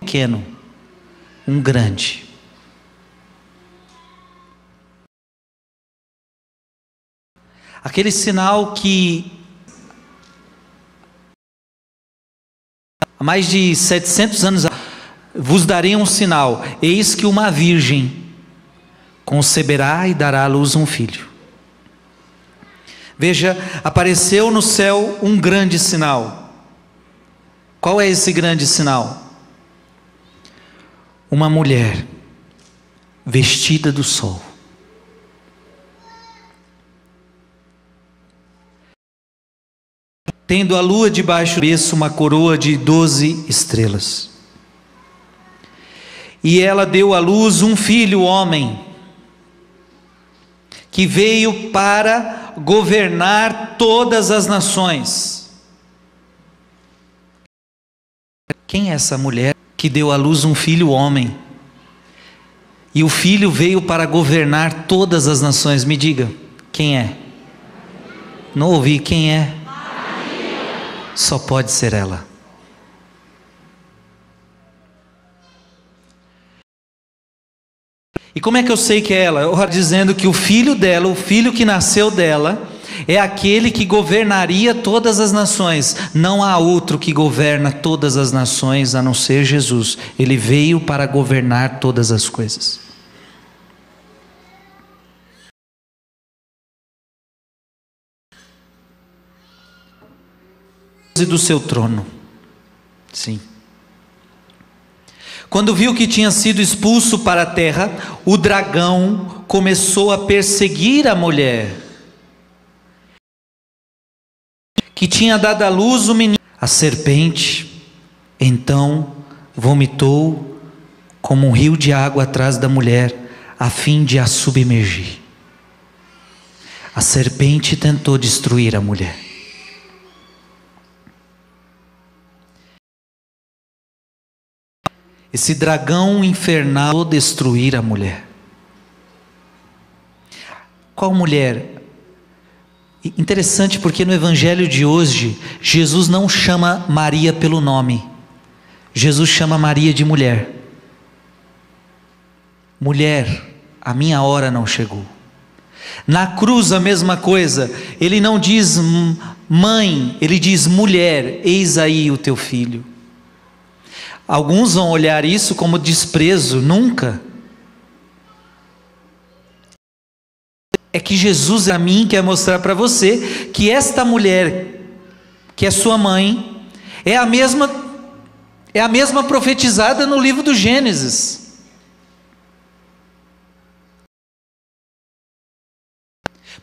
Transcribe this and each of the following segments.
pequeno, um grande. Aquele sinal que há mais de 700 anos vos darei um sinal: eis que uma virgem conceberá e dará à luz um filho. Veja, apareceu no céu um grande sinal. Qual é esse grande sinal? Uma mulher vestida do sol. Tendo a lua debaixo do berço uma coroa de doze estrelas. E ela deu à luz um filho, homem, que veio para governar todas as nações. Quem é essa mulher? Que deu à luz um filho homem. E o filho veio para governar todas as nações. Me diga, quem é? Não ouvi, quem é? Só pode ser ela. E como é que eu sei que é ela? Eu dizendo que o filho dela, o filho que nasceu dela, é aquele que governaria todas as nações. Não há outro que governa todas as nações a não ser Jesus. Ele veio para governar todas as coisas. do seu trono. Sim. Quando viu que tinha sido expulso para a terra, o dragão começou a perseguir a mulher que tinha dado à luz o menino. A serpente então vomitou como um rio de água atrás da mulher, a fim de a submergir. A serpente tentou destruir a mulher. Esse dragão infernal destruir a mulher. Qual mulher? Interessante porque no evangelho de hoje, Jesus não chama Maria pelo nome, Jesus chama Maria de mulher. Mulher, a minha hora não chegou. Na cruz a mesma coisa, ele não diz mãe, ele diz mulher, eis aí o teu filho. Alguns vão olhar isso como desprezo, nunca. É que Jesus a mim quer mostrar para você que esta mulher, que é sua mãe, é a mesma é a mesma profetizada no livro do Gênesis.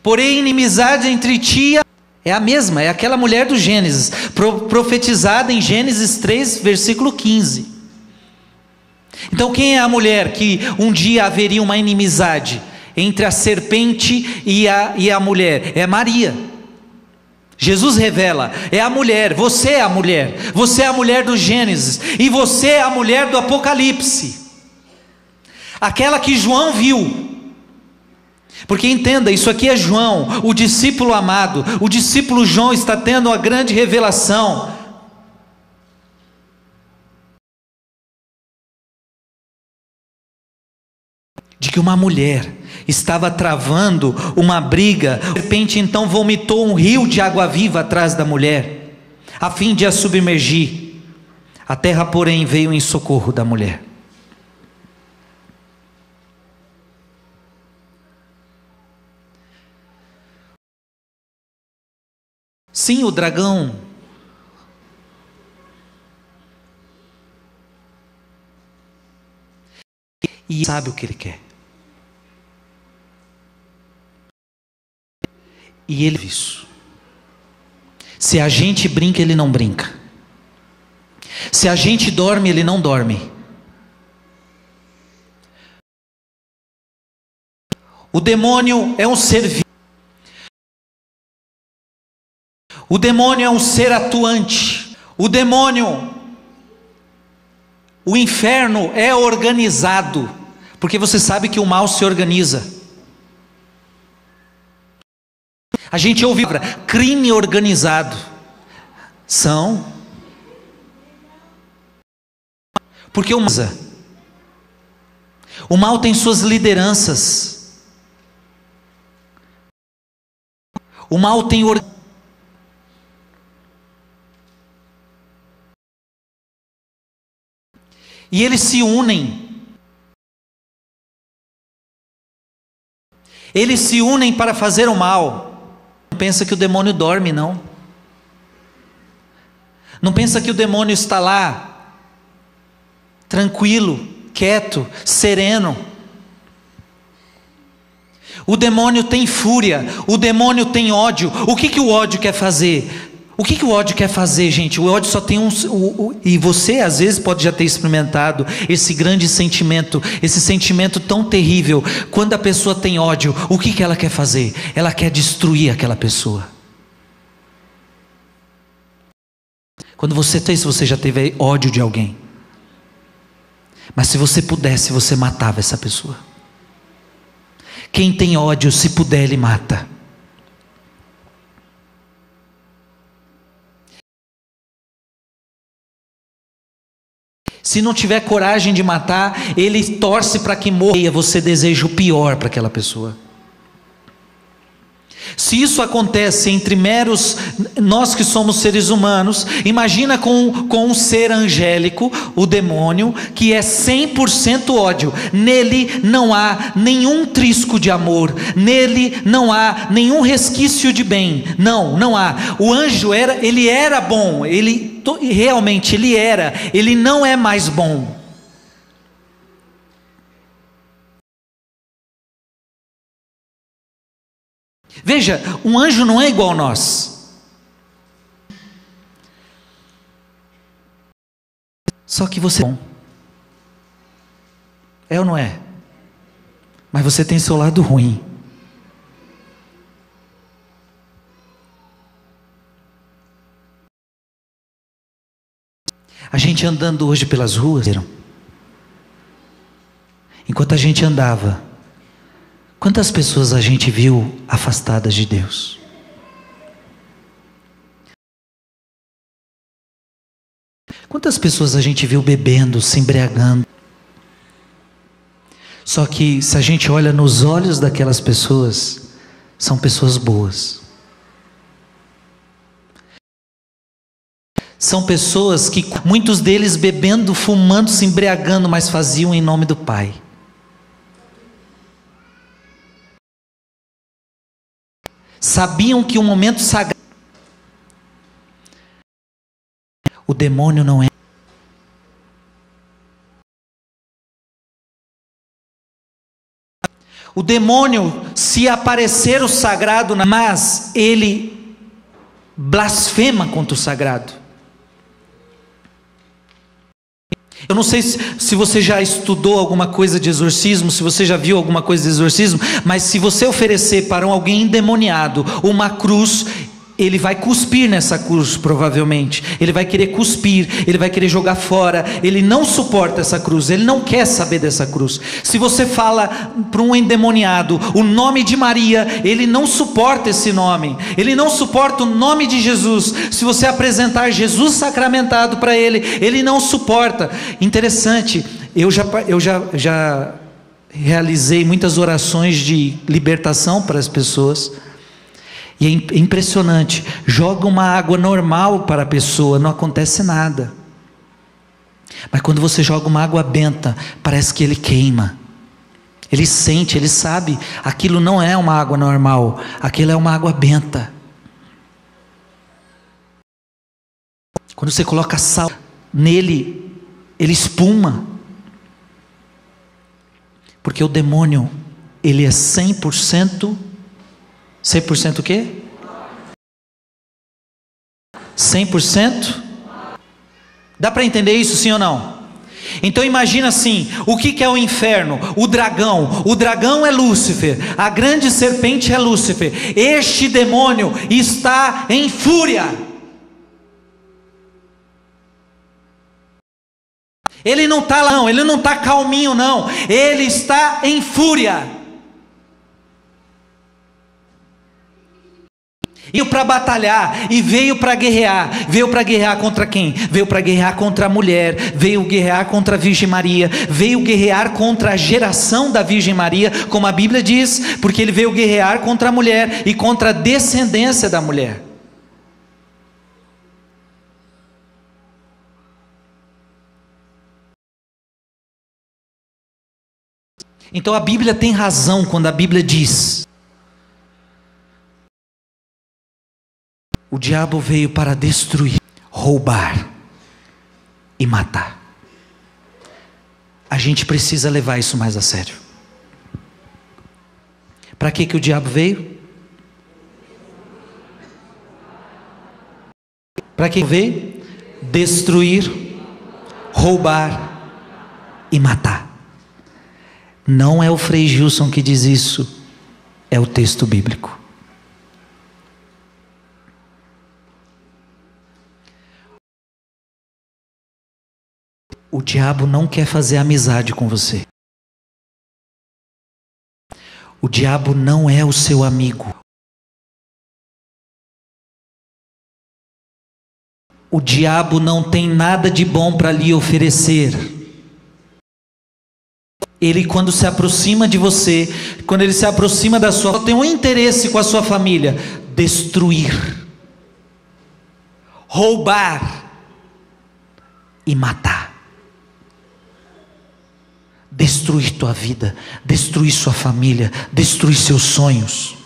Porém, inimizade entre ti é a mesma, é aquela mulher do Gênesis, profetizada em Gênesis 3, versículo 15. Então, quem é a mulher que um dia haveria uma inimizade? Entre a serpente e a, e a mulher? É Maria. Jesus revela, é a mulher, você é a mulher, você é a mulher do Gênesis, e você é a mulher do Apocalipse, aquela que João viu, porque entenda, isso aqui é João, o discípulo amado, o discípulo João está tendo uma grande revelação, de que uma mulher estava travando uma briga. A serpente então vomitou um rio de água viva atrás da mulher, a fim de a submergir. A terra, porém, veio em socorro da mulher. Sim, o dragão. E sabe o que ele quer. E ele isso. Se a gente brinca, ele não brinca. Se a gente dorme, ele não dorme. O demônio é um ser O demônio é um ser atuante. O demônio, o inferno é organizado, porque você sabe que o mal se organiza. A gente ouve crime organizado. São. Porque o mal, o mal tem suas lideranças. O mal tem organização E eles se unem. Eles se unem para fazer o mal. Pensa que o demônio dorme, não. Não pensa que o demônio está lá, tranquilo, quieto, sereno. O demônio tem fúria, o demônio tem ódio. O que, que o ódio quer fazer? O que, que o ódio quer fazer, gente? O ódio só tem um. O, o, e você, às vezes, pode já ter experimentado esse grande sentimento, esse sentimento tão terrível. Quando a pessoa tem ódio, o que, que ela quer fazer? Ela quer destruir aquela pessoa. Quando você tem, se você já teve ódio de alguém. Mas se você pudesse, você matava essa pessoa. Quem tem ódio, se puder, ele mata. Se não tiver coragem de matar, ele torce para que morra. Você deseja o pior para aquela pessoa. Se isso acontece entre meros nós que somos seres humanos, imagina com, com um ser angélico, o demônio, que é 100% ódio. Nele não há nenhum trisco de amor, nele não há nenhum resquício de bem. Não, não há. O anjo era, ele era bom, ele realmente ele era, ele não é mais bom. Veja, um anjo não é igual a nós. Só que você é bom. É ou não é? Mas você tem seu lado ruim. A gente andando hoje pelas ruas, enquanto a gente andava, Quantas pessoas a gente viu afastadas de Deus? Quantas pessoas a gente viu bebendo, se embriagando? Só que se a gente olha nos olhos daquelas pessoas, são pessoas boas. São pessoas que muitos deles bebendo, fumando, se embriagando, mas faziam em nome do Pai. Sabiam que o momento sagrado. O demônio não é. O demônio, se aparecer o sagrado, mas ele blasfema contra o sagrado. Eu não sei se, você já estudou alguma coisa de exorcismo, se você já viu alguma coisa de exorcismo, mas se você oferecer para um alguém endemoniado uma cruz, ele vai cuspir nessa cruz, provavelmente. Ele vai querer cuspir, ele vai querer jogar fora. Ele não suporta essa cruz, ele não quer saber dessa cruz. Se você fala para um endemoniado o nome de Maria, ele não suporta esse nome, ele não suporta o nome de Jesus. Se você apresentar Jesus sacramentado para ele, ele não suporta. Interessante, eu já, eu já, já realizei muitas orações de libertação para as pessoas. E é impressionante, joga uma água normal para a pessoa, não acontece nada. Mas quando você joga uma água benta, parece que ele queima. Ele sente, ele sabe, aquilo não é uma água normal, aquilo é uma água benta. Quando você coloca sal nele, ele espuma. Porque o demônio, ele é 100% 100% o quê? 100%? Dá para entender isso, sim ou não? Então imagina assim, o que, que é o inferno? O dragão. O dragão é Lúcifer. A grande serpente é Lúcifer. Este demônio está em fúria. Ele não está lá, não. Ele não está calminho, não. Ele está em fúria. Veio para batalhar e veio para guerrear. Veio para guerrear contra quem? Veio para guerrear contra a mulher, veio guerrear contra a Virgem Maria, veio guerrear contra a geração da Virgem Maria, como a Bíblia diz, porque ele veio guerrear contra a mulher e contra a descendência da mulher. Então a Bíblia tem razão quando a Bíblia diz O diabo veio para destruir, roubar e matar. A gente precisa levar isso mais a sério. Para que, que o diabo veio? Para que veio? Destruir, roubar e matar. Não é o Frei Gilson que diz isso, é o texto bíblico. O diabo não quer fazer amizade com você. O diabo não é o seu amigo. O diabo não tem nada de bom para lhe oferecer. Ele, quando se aproxima de você, quando ele se aproxima da sua, tem um interesse com a sua família: destruir, roubar e matar destruir tua vida, destruir sua família, destruir seus sonhos.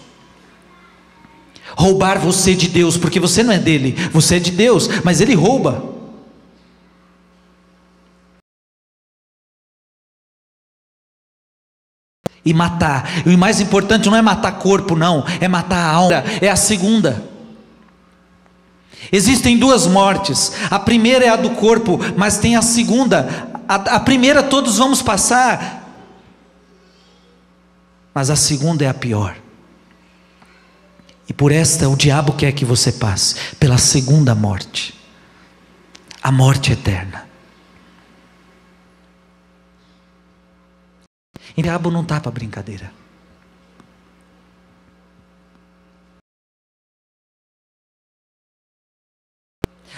Roubar você de Deus, porque você não é dele, você é de Deus, mas ele rouba. E matar, e o mais importante não é matar corpo, não, é matar a alma, é a segunda. Existem duas mortes. A primeira é a do corpo, mas tem a segunda, a, a primeira todos vamos passar, mas a segunda é a pior. E por esta o diabo quer que você passe pela segunda morte, a morte eterna. E o diabo não está para brincadeira.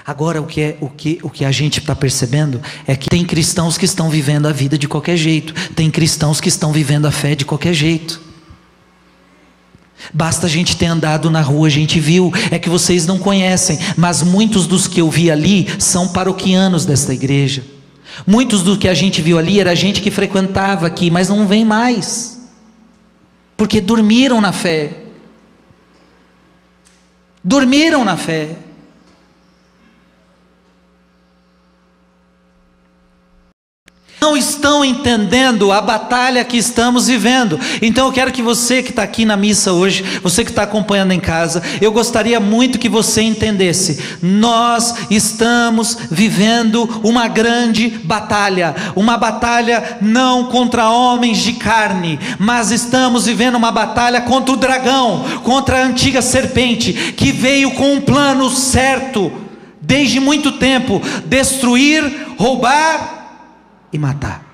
Agora, o que, é, o que, o que a gente está percebendo é que tem cristãos que estão vivendo a vida de qualquer jeito, tem cristãos que estão vivendo a fé de qualquer jeito. Basta a gente ter andado na rua, a gente viu, é que vocês não conhecem, mas muitos dos que eu vi ali são paroquianos desta igreja. Muitos do que a gente viu ali era gente que frequentava aqui, mas não vem mais, porque dormiram na fé. Dormiram na fé. Não estão entendendo a batalha que estamos vivendo. Então eu quero que você que está aqui na missa hoje, você que está acompanhando em casa, eu gostaria muito que você entendesse: nós estamos vivendo uma grande batalha, uma batalha não contra homens de carne, mas estamos vivendo uma batalha contra o dragão, contra a antiga serpente, que veio com um plano certo desde muito tempo destruir, roubar e matar.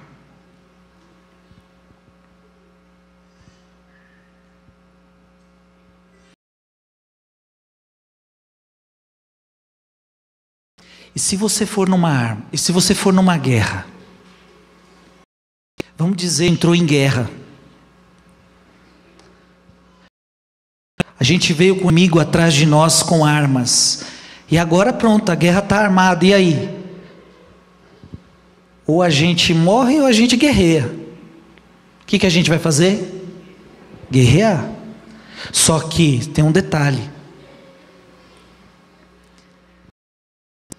E se você for numa arma, e se você for numa guerra, vamos dizer, entrou em guerra. A gente veio comigo atrás de nós com armas. E agora pronto, a guerra está armada. E aí? Ou a gente morre ou a gente guerreia. O que, que a gente vai fazer? Guerrear. Só que tem um detalhe.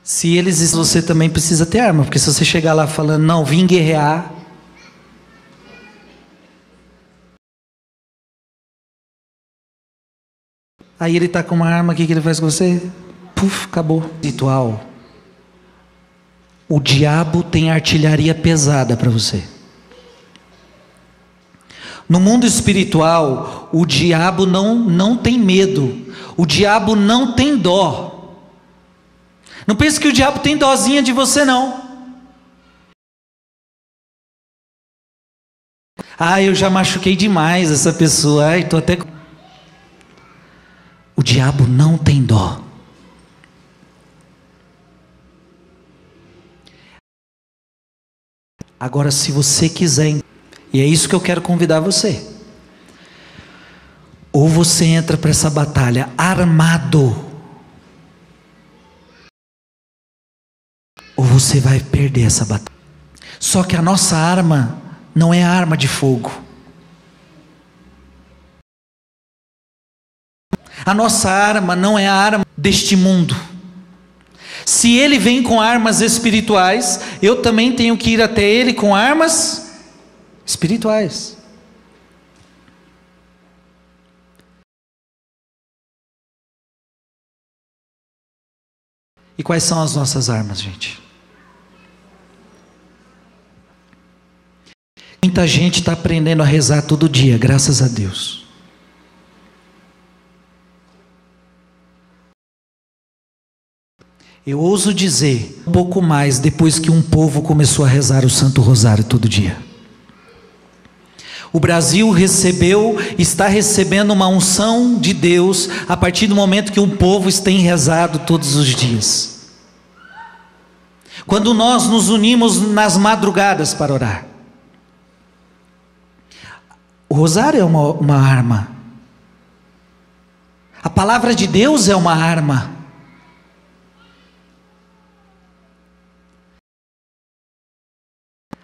Se eles, você também precisa ter arma, porque se você chegar lá falando, não, vim guerrear. Aí ele está com uma arma, o que, que ele faz com você? Puf, acabou. Ritual o diabo tem artilharia pesada para você. No mundo espiritual, o diabo não, não tem medo, o diabo não tem dó. Não pense que o diabo tem dózinha de você, não. Ah, eu já machuquei demais essa pessoa. Ai, tô até. O diabo não tem dó. Agora, se você quiser, e é isso que eu quero convidar você. Ou você entra para essa batalha armado, ou você vai perder essa batalha. Só que a nossa arma não é arma de fogo. A nossa arma não é a arma deste mundo. Se ele vem com armas espirituais, eu também tenho que ir até ele com armas espirituais. E quais são as nossas armas, gente? Muita gente está aprendendo a rezar todo dia, graças a Deus. Eu ouso dizer, um pouco mais depois que um povo começou a rezar o Santo Rosário todo dia. O Brasil recebeu, está recebendo uma unção de Deus a partir do momento que um povo tem rezado todos os dias. Quando nós nos unimos nas madrugadas para orar. O rosário é uma, uma arma. A palavra de Deus é uma arma.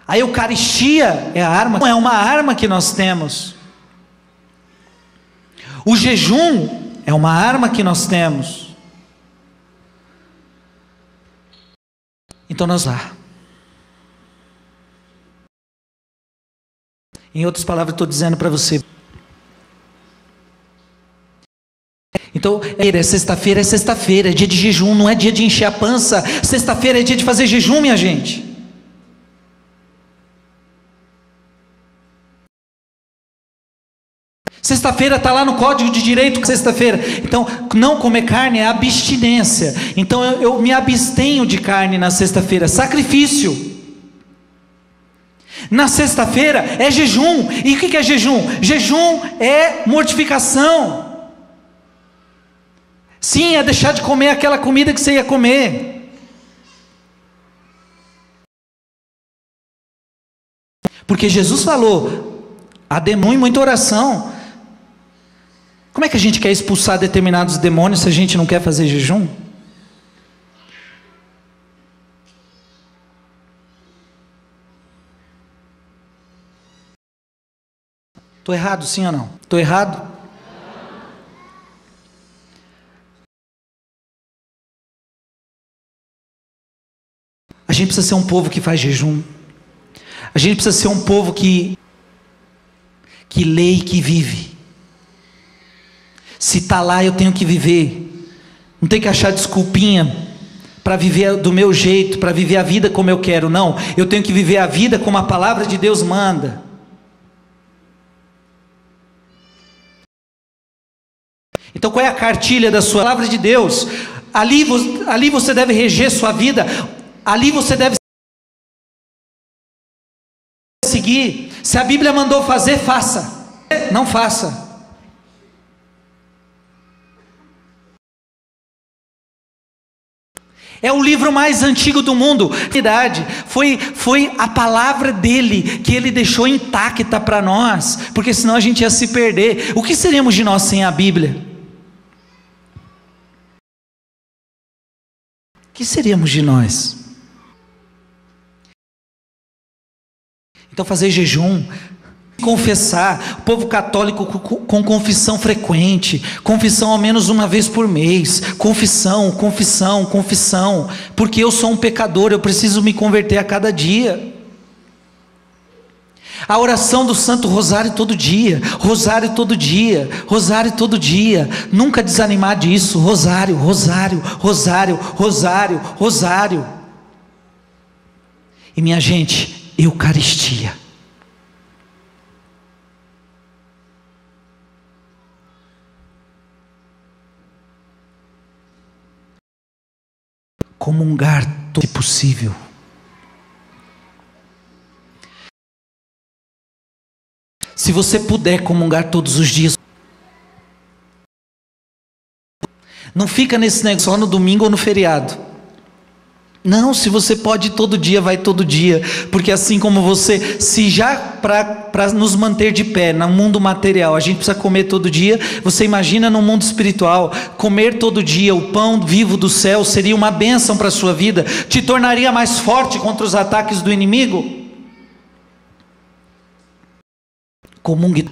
A Eucaristia é a arma, é uma arma que nós temos. O jejum é uma arma que nós temos. Então nós lá. Em outras palavras, estou dizendo para você. Então, é sexta-feira, é sexta-feira, é dia de jejum, não é dia de encher a pança. Sexta-feira é dia de fazer jejum, minha gente. Sexta-feira está lá no Código de Direito, sexta-feira. Então, não comer carne é abstinência. Então, eu, eu me abstenho de carne na sexta-feira. Sacrifício. Na sexta-feira é jejum. E o que é jejum? Jejum é mortificação. Sim, é deixar de comer aquela comida que você ia comer. Porque Jesus falou: há demônio muita oração. Como é que a gente quer expulsar determinados demônios se a gente não quer fazer jejum? Estou errado, sim ou não? Estou errado? A gente precisa ser um povo que faz jejum. A gente precisa ser um povo que que lê e que vive. Se está lá, eu tenho que viver. Não tem que achar desculpinha para viver do meu jeito, para viver a vida como eu quero. Não, eu tenho que viver a vida como a palavra de Deus manda. Então, qual é a cartilha da sua palavra de Deus? Ali, ali você deve reger sua vida, ali você deve seguir. Se a Bíblia mandou fazer, faça. Não faça. É o livro mais antigo do mundo. Verdade. Foi, foi a palavra dele que ele deixou intacta para nós, porque senão a gente ia se perder. O que seríamos de nós sem a Bíblia? O que seríamos de nós? Então, fazer jejum, confessar, o povo católico com confissão frequente, confissão ao menos uma vez por mês, confissão, confissão, confissão, porque eu sou um pecador, eu preciso me converter a cada dia. A oração do Santo Rosário todo dia, Rosário todo dia, Rosário todo dia, nunca desanimar disso, Rosário, Rosário, Rosário, Rosário, Rosário. E minha gente, Eucaristia. Comungar, se possível. Se você puder comungar todos os dias, não fica nesse negócio só no domingo ou no feriado. Não, se você pode todo dia, vai todo dia, porque assim como você, se já para nos manter de pé no mundo material, a gente precisa comer todo dia, você imagina no mundo espiritual, comer todo dia o pão vivo do céu seria uma bênção para a sua vida, te tornaria mais forte contra os ataques do inimigo? Comungue.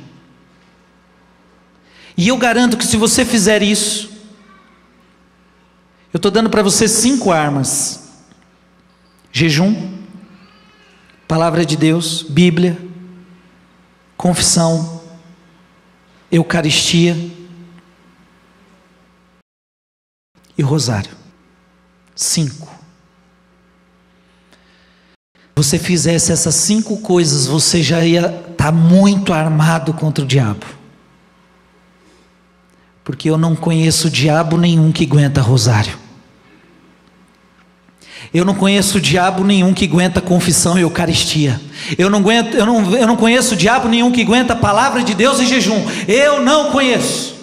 E eu garanto que se você fizer isso, eu estou dando para você cinco armas Jejum, palavra de Deus, Bíblia, confissão, Eucaristia e rosário. Cinco. Você fizesse essas cinco coisas, você já ia estar tá muito armado contra o diabo. Porque eu não conheço diabo nenhum que aguenta rosário. Eu não conheço diabo nenhum que aguenta confissão e Eucaristia. Eu não, aguento, eu, não, eu não conheço diabo nenhum que aguenta a palavra de Deus e jejum. Eu não conheço.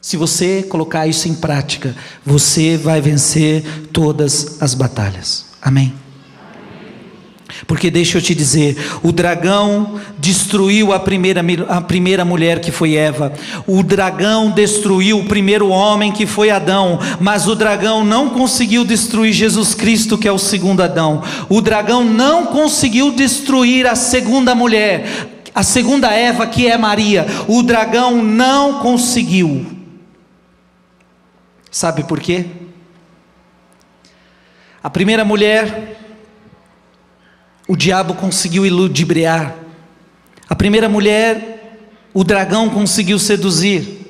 Se você colocar isso em prática, você vai vencer todas as batalhas. Amém. Porque deixa eu te dizer, o dragão destruiu a primeira, a primeira mulher que foi Eva, o dragão destruiu o primeiro homem que foi Adão, mas o dragão não conseguiu destruir Jesus Cristo, que é o segundo Adão, o dragão não conseguiu destruir a segunda mulher, a segunda Eva, que é Maria, o dragão não conseguiu. Sabe por quê? A primeira mulher o diabo conseguiu iludibriar. A primeira mulher, o dragão conseguiu seduzir.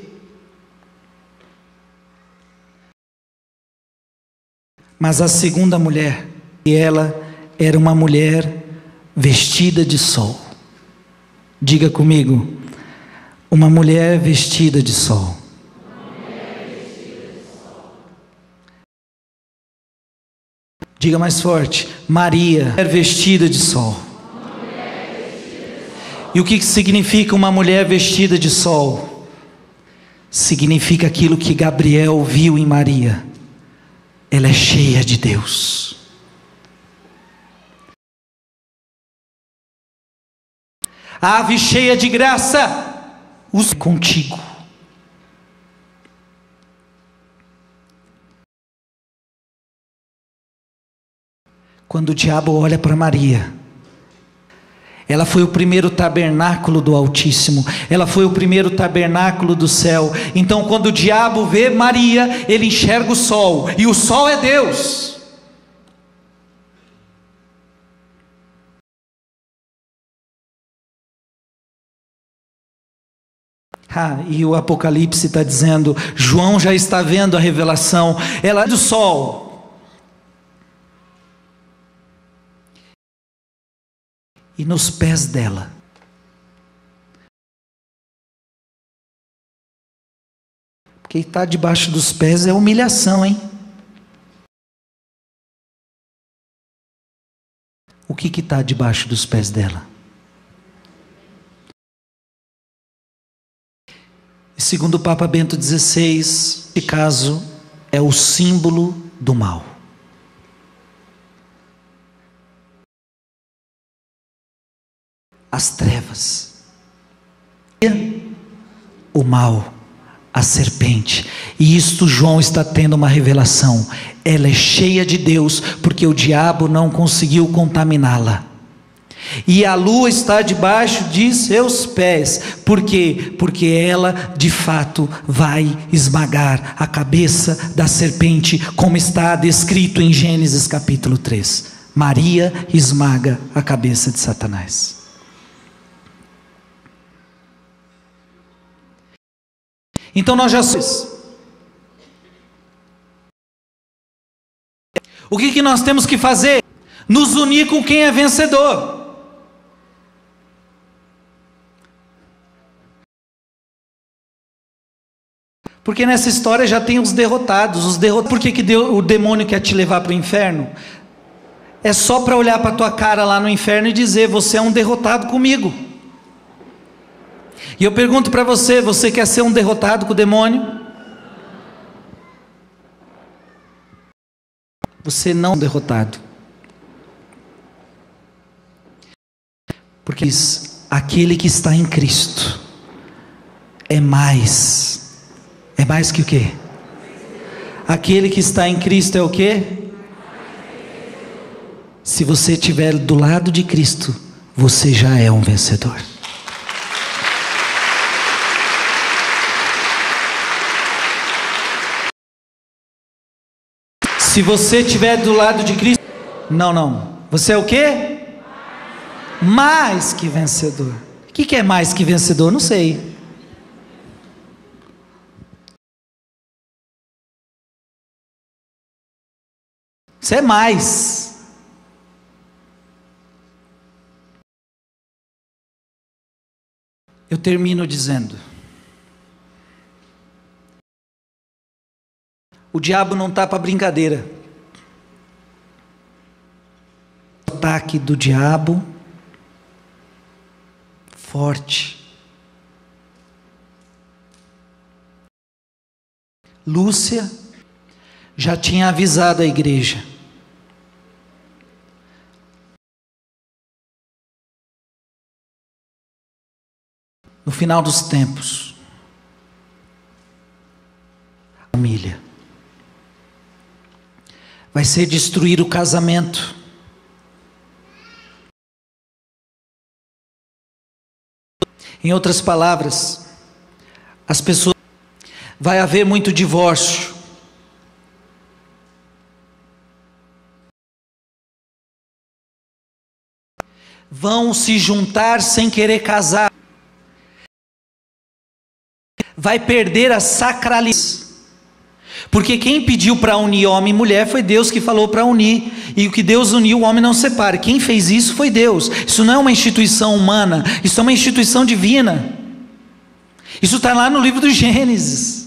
Mas a segunda mulher, ela era uma mulher vestida de sol. Diga comigo, uma mulher vestida de sol. Diga mais forte: Maria é vestida de sol. E o que significa uma mulher vestida de sol? Significa aquilo que Gabriel viu em Maria. Ela é cheia de Deus. Ave cheia de graça, os contigo. Quando o diabo olha para Maria, ela foi o primeiro tabernáculo do Altíssimo, ela foi o primeiro tabernáculo do céu. Então, quando o diabo vê Maria, ele enxerga o sol, e o sol é Deus. Ah, e o Apocalipse está dizendo: João já está vendo a revelação, ela é do sol. E nos pés dela. Porque estar debaixo dos pés é humilhação, hein? O que está debaixo dos pés dela? Segundo o Papa Bento XVI, esse caso é o símbolo do mal. As trevas, o mal, a serpente. E isto João está tendo uma revelação. Ela é cheia de Deus, porque o diabo não conseguiu contaminá-la. E a lua está debaixo de seus pés. Por quê? Porque ela, de fato, vai esmagar a cabeça da serpente, como está descrito em Gênesis capítulo 3. Maria esmaga a cabeça de Satanás. Então nós já somos. O que, que nós temos que fazer? nos unir com quem é vencedor. Porque nessa história já tem os derrotados. Os derrotados. Por que, que deu, o demônio quer te levar para o inferno? É só para olhar para tua cara lá no inferno e dizer: Você é um derrotado comigo. E eu pergunto para você: Você quer ser um derrotado com o demônio? Você não é um derrotado. Porque diz, aquele que está em Cristo é mais é mais que o quê? Aquele que está em Cristo é o quê? Se você estiver do lado de Cristo, você já é um vencedor. Se você estiver do lado de Cristo, não, não. Você é o quê? Mais que vencedor. O que é mais que vencedor? Não sei. Isso é mais. Eu termino dizendo: o diabo não está para brincadeira. O ataque do diabo forte. Lúcia já tinha avisado a igreja. no final dos tempos, família, vai ser destruir o casamento. Em outras palavras, as pessoas vai haver muito divórcio. Vão se juntar sem querer casar vai perder a sacralidade. Porque quem pediu para unir homem e mulher foi Deus que falou para unir. E o que Deus uniu, o homem não separa. Quem fez isso foi Deus. Isso não é uma instituição humana, isso é uma instituição divina. Isso está lá no livro do Gênesis.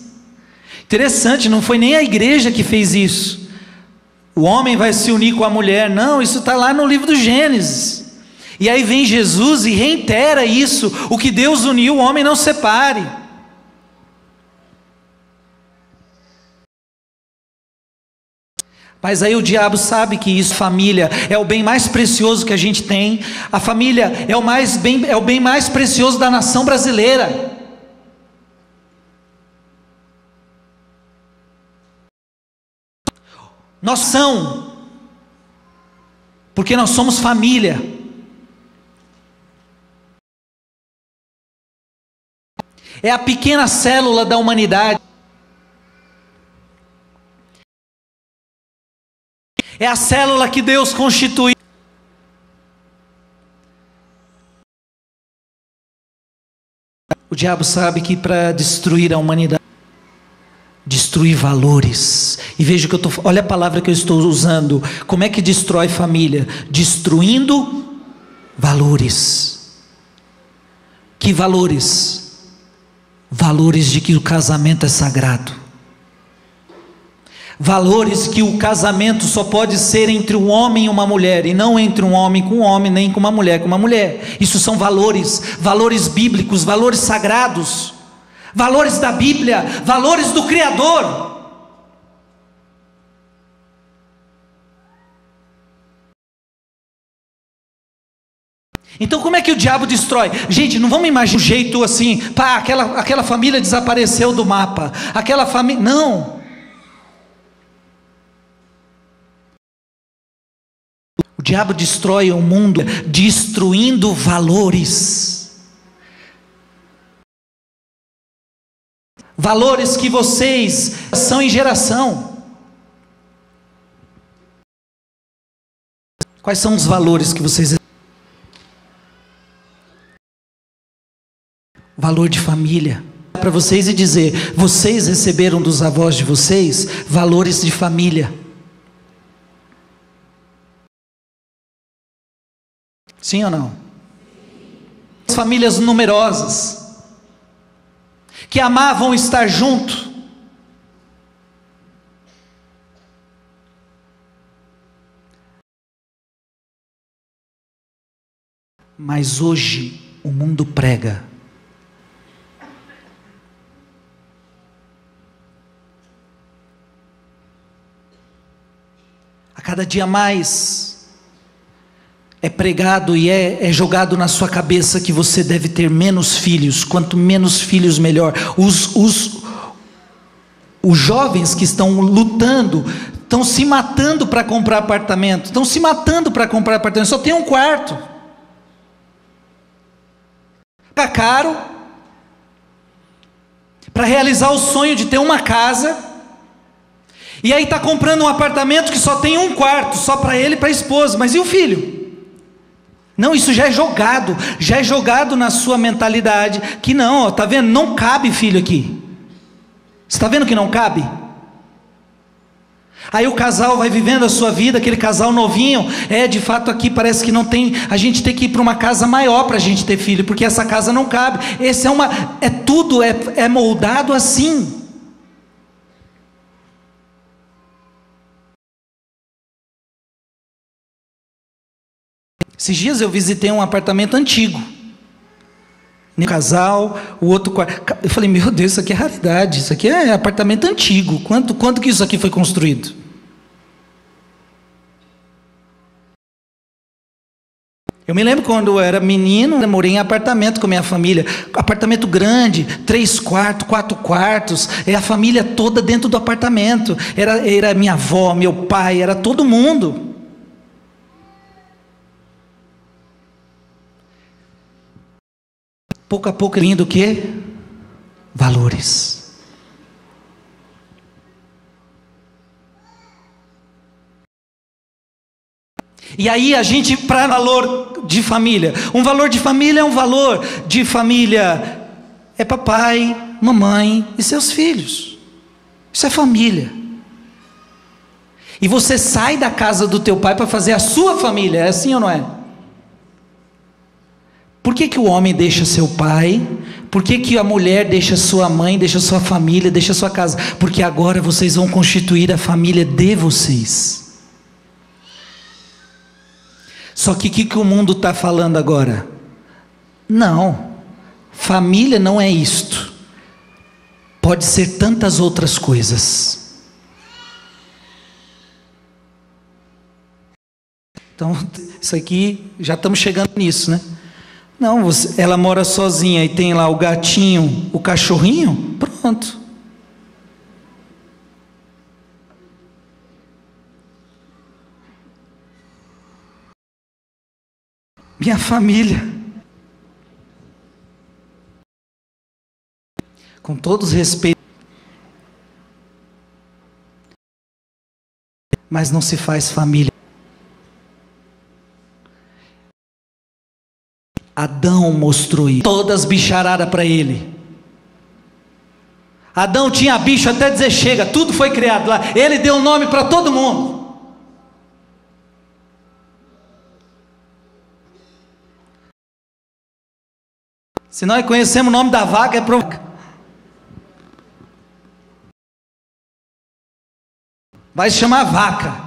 Interessante, não foi nem a igreja que fez isso. O homem vai se unir com a mulher. Não, isso está lá no livro do Gênesis. E aí vem Jesus e reitera isso: o que Deus uniu, o homem não separe. Mas aí o diabo sabe que isso, família, é o bem mais precioso que a gente tem. A família é o, mais bem, é o bem mais precioso da nação brasileira. Nós são, porque nós somos família. É a pequena célula da humanidade. É a célula que Deus constituiu. O diabo sabe que para destruir a humanidade, destruir valores. E veja que eu tô, olha a palavra que eu estou usando. Como é que destrói família? Destruindo valores. Que valores? Valores de que o casamento é sagrado Valores que o casamento só pode ser entre um homem e uma mulher, e não entre um homem com um homem, nem com uma mulher com uma mulher. Isso são valores, valores bíblicos, valores sagrados, valores da Bíblia, valores do Criador. Então, como é que o diabo destrói? Gente, não vamos imaginar um jeito assim, pá, aquela, aquela família desapareceu do mapa, aquela família. Não. Diabo destrói o mundo destruindo valores. Valores que vocês são em geração. Quais são os valores que vocês Valor de família. Para vocês e dizer, vocês receberam dos avós de vocês valores de família. Sim ou não? Famílias numerosas, que amavam estar junto. Mas hoje o mundo prega. A cada dia mais é pregado e é, é, jogado na sua cabeça que você deve ter menos filhos, quanto menos filhos, melhor. Os, os, os jovens que estão lutando, estão se matando para comprar apartamento, estão se matando para comprar apartamento, só tem um quarto. Está caro. Para realizar o sonho de ter uma casa. E aí está comprando um apartamento que só tem um quarto, só para ele e para a esposa. Mas e o filho? Não, isso já é jogado, já é jogado na sua mentalidade que não, ó, tá vendo? Não cabe filho aqui. Está vendo que não cabe? Aí o casal vai vivendo a sua vida, aquele casal novinho, é de fato aqui parece que não tem, a gente tem que ir para uma casa maior para a gente ter filho, porque essa casa não cabe. Esse é uma, é tudo é, é moldado assim. Esses dias eu visitei um apartamento antigo. Um casal, o outro quarto. Eu falei, meu Deus, isso aqui é raridade, isso aqui é apartamento antigo. Quanto, quanto que isso aqui foi construído? Eu me lembro quando eu era menino, eu morei em apartamento com minha família. Apartamento grande, três quartos, quatro quartos. É a família toda dentro do apartamento. Era, era minha avó, meu pai, era todo mundo. Pouco a pouco lindo o quê? Valores. E aí a gente, para valor de família, um valor de família é um valor de família, é papai, mamãe e seus filhos. Isso é família. E você sai da casa do teu pai para fazer a sua família, é assim ou não é? Por que, que o homem deixa seu pai? Por que, que a mulher deixa sua mãe, deixa sua família, deixa sua casa? Porque agora vocês vão constituir a família de vocês. Só que o que, que o mundo está falando agora? Não, família não é isto. Pode ser tantas outras coisas. Então, isso aqui, já estamos chegando nisso, né? Não, você, ela mora sozinha e tem lá o gatinho, o cachorrinho, pronto. minha família. Com todos os respeitos. Mas não se faz família. Adão mostrou isso. Todas bicharadas para ele. Adão tinha bicho até dizer chega, tudo foi criado lá. Ele deu nome para todo mundo. Se nós conhecemos o nome da vaca, é provoca. Vai se chamar vaca.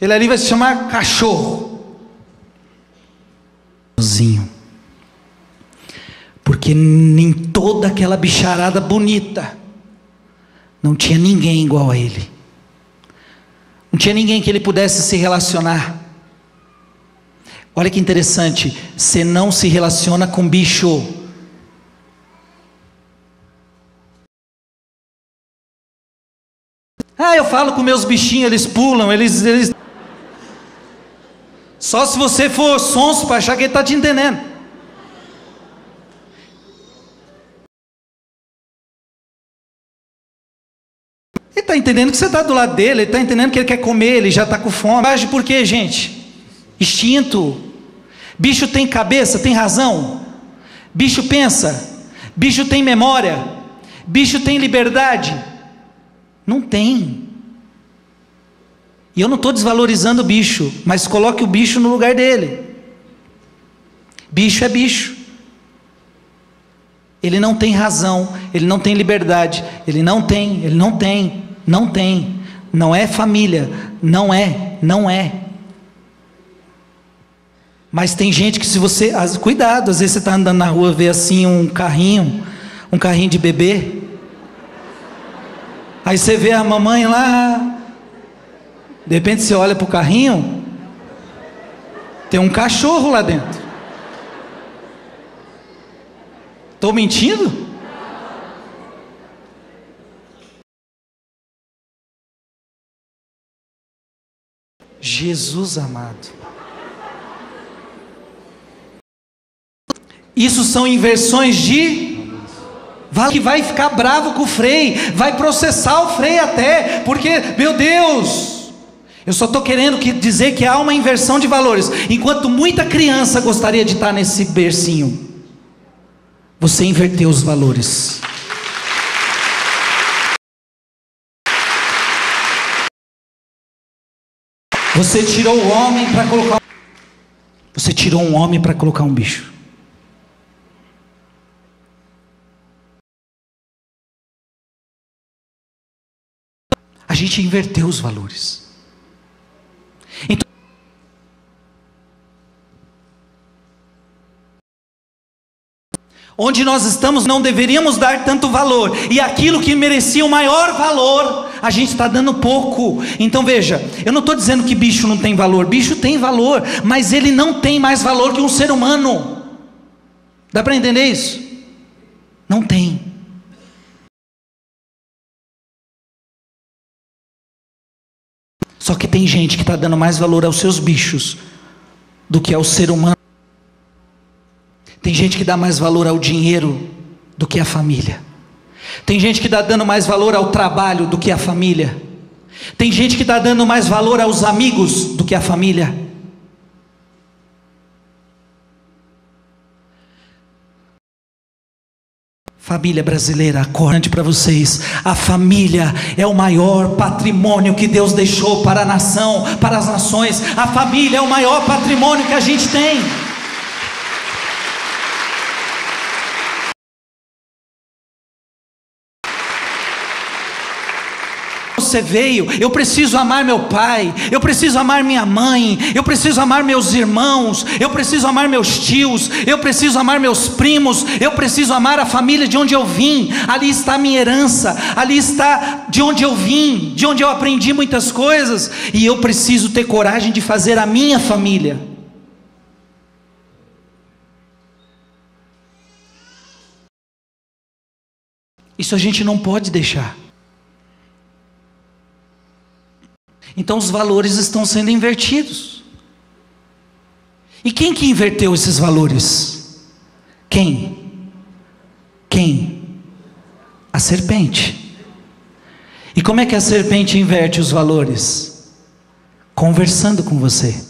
Aquele ali vai se chamar cachorro. Porque em toda aquela bicharada bonita, não tinha ninguém igual a ele. Não tinha ninguém que ele pudesse se relacionar. Olha que interessante, você não se relaciona com bicho. Ah, eu falo com meus bichinhos, eles pulam, eles. eles... Só se você for sonso para achar que ele está te entendendo. Ele está entendendo que você está do lado dele, ele está entendendo que ele quer comer, ele já está com fome. Age por quê, gente? Instinto. Bicho tem cabeça, tem razão. Bicho pensa. Bicho tem memória. Bicho tem liberdade. Não tem. E eu não estou desvalorizando o bicho, mas coloque o bicho no lugar dele. Bicho é bicho. Ele não tem razão, ele não tem liberdade, ele não tem, ele não tem, não tem. Não é família, não é, não é. Mas tem gente que se você, cuidado, às vezes você está andando na rua vê assim um carrinho, um carrinho de bebê. Aí você vê a mamãe lá, de repente você olha para o carrinho, tem um cachorro lá dentro. Estou mentindo? Jesus amado. Isso são inversões de que vai ficar bravo com o Frei, vai processar o Frei até, porque, meu Deus, eu só estou querendo que, dizer que há uma inversão de valores, enquanto muita criança gostaria de estar nesse bercinho, você inverteu os valores. Você tirou o homem para colocar. Você tirou um homem para colocar um bicho. A gente inverteu os valores. Então, onde nós estamos não deveríamos dar tanto valor, e aquilo que merecia o maior valor, a gente está dando pouco. Então veja, eu não estou dizendo que bicho não tem valor, bicho tem valor, mas ele não tem mais valor que um ser humano. Dá para entender isso? Não tem. Só que tem gente que está dando mais valor aos seus bichos do que ao ser humano. Tem gente que dá mais valor ao dinheiro do que à família. Tem gente que está dando mais valor ao trabalho do que à família. Tem gente que está dando mais valor aos amigos do que à família. Família brasileira, acorde para vocês. A família é o maior patrimônio que Deus deixou para a nação, para as nações. A família é o maior patrimônio que a gente tem. Você veio. Eu preciso amar meu pai, eu preciso amar minha mãe, eu preciso amar meus irmãos, eu preciso amar meus tios, eu preciso amar meus primos, eu preciso amar a família de onde eu vim. Ali está a minha herança, ali está de onde eu vim, de onde eu aprendi muitas coisas, e eu preciso ter coragem de fazer a minha família. Isso a gente não pode deixar. Então os valores estão sendo invertidos. E quem que inverteu esses valores? Quem? Quem? A serpente. E como é que a serpente inverte os valores? Conversando com você,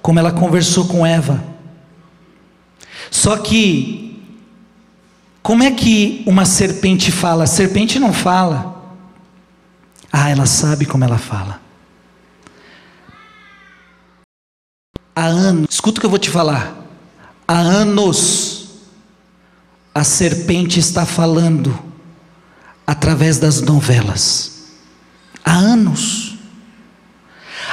como ela conversou com Eva. Só que, como é que uma serpente fala? A serpente não fala. Ah, ela sabe como ela fala. Há anos, escuta o que eu vou te falar. Há anos, a serpente está falando através das novelas. Há anos.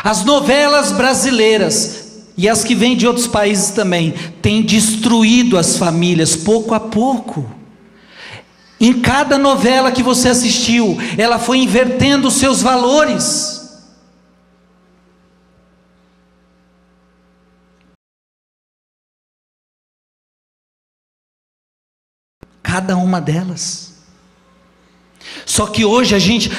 As novelas brasileiras e as que vêm de outros países também têm destruído as famílias pouco a pouco. Em cada novela que você assistiu, ela foi invertendo os seus valores. Cada uma delas. Só que hoje a gente.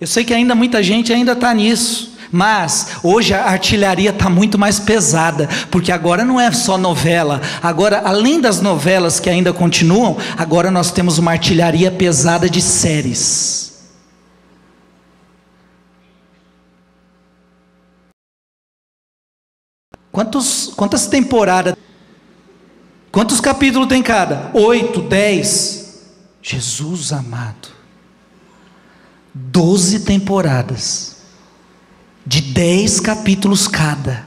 Eu sei que ainda muita gente ainda está nisso. Mas hoje a artilharia está muito mais pesada, porque agora não é só novela, agora, além das novelas que ainda continuam, agora nós temos uma artilharia pesada de séries. Quantos, quantas temporadas? Quantos capítulos tem cada? Oito, dez. Jesus amado. Doze temporadas, de dez capítulos cada.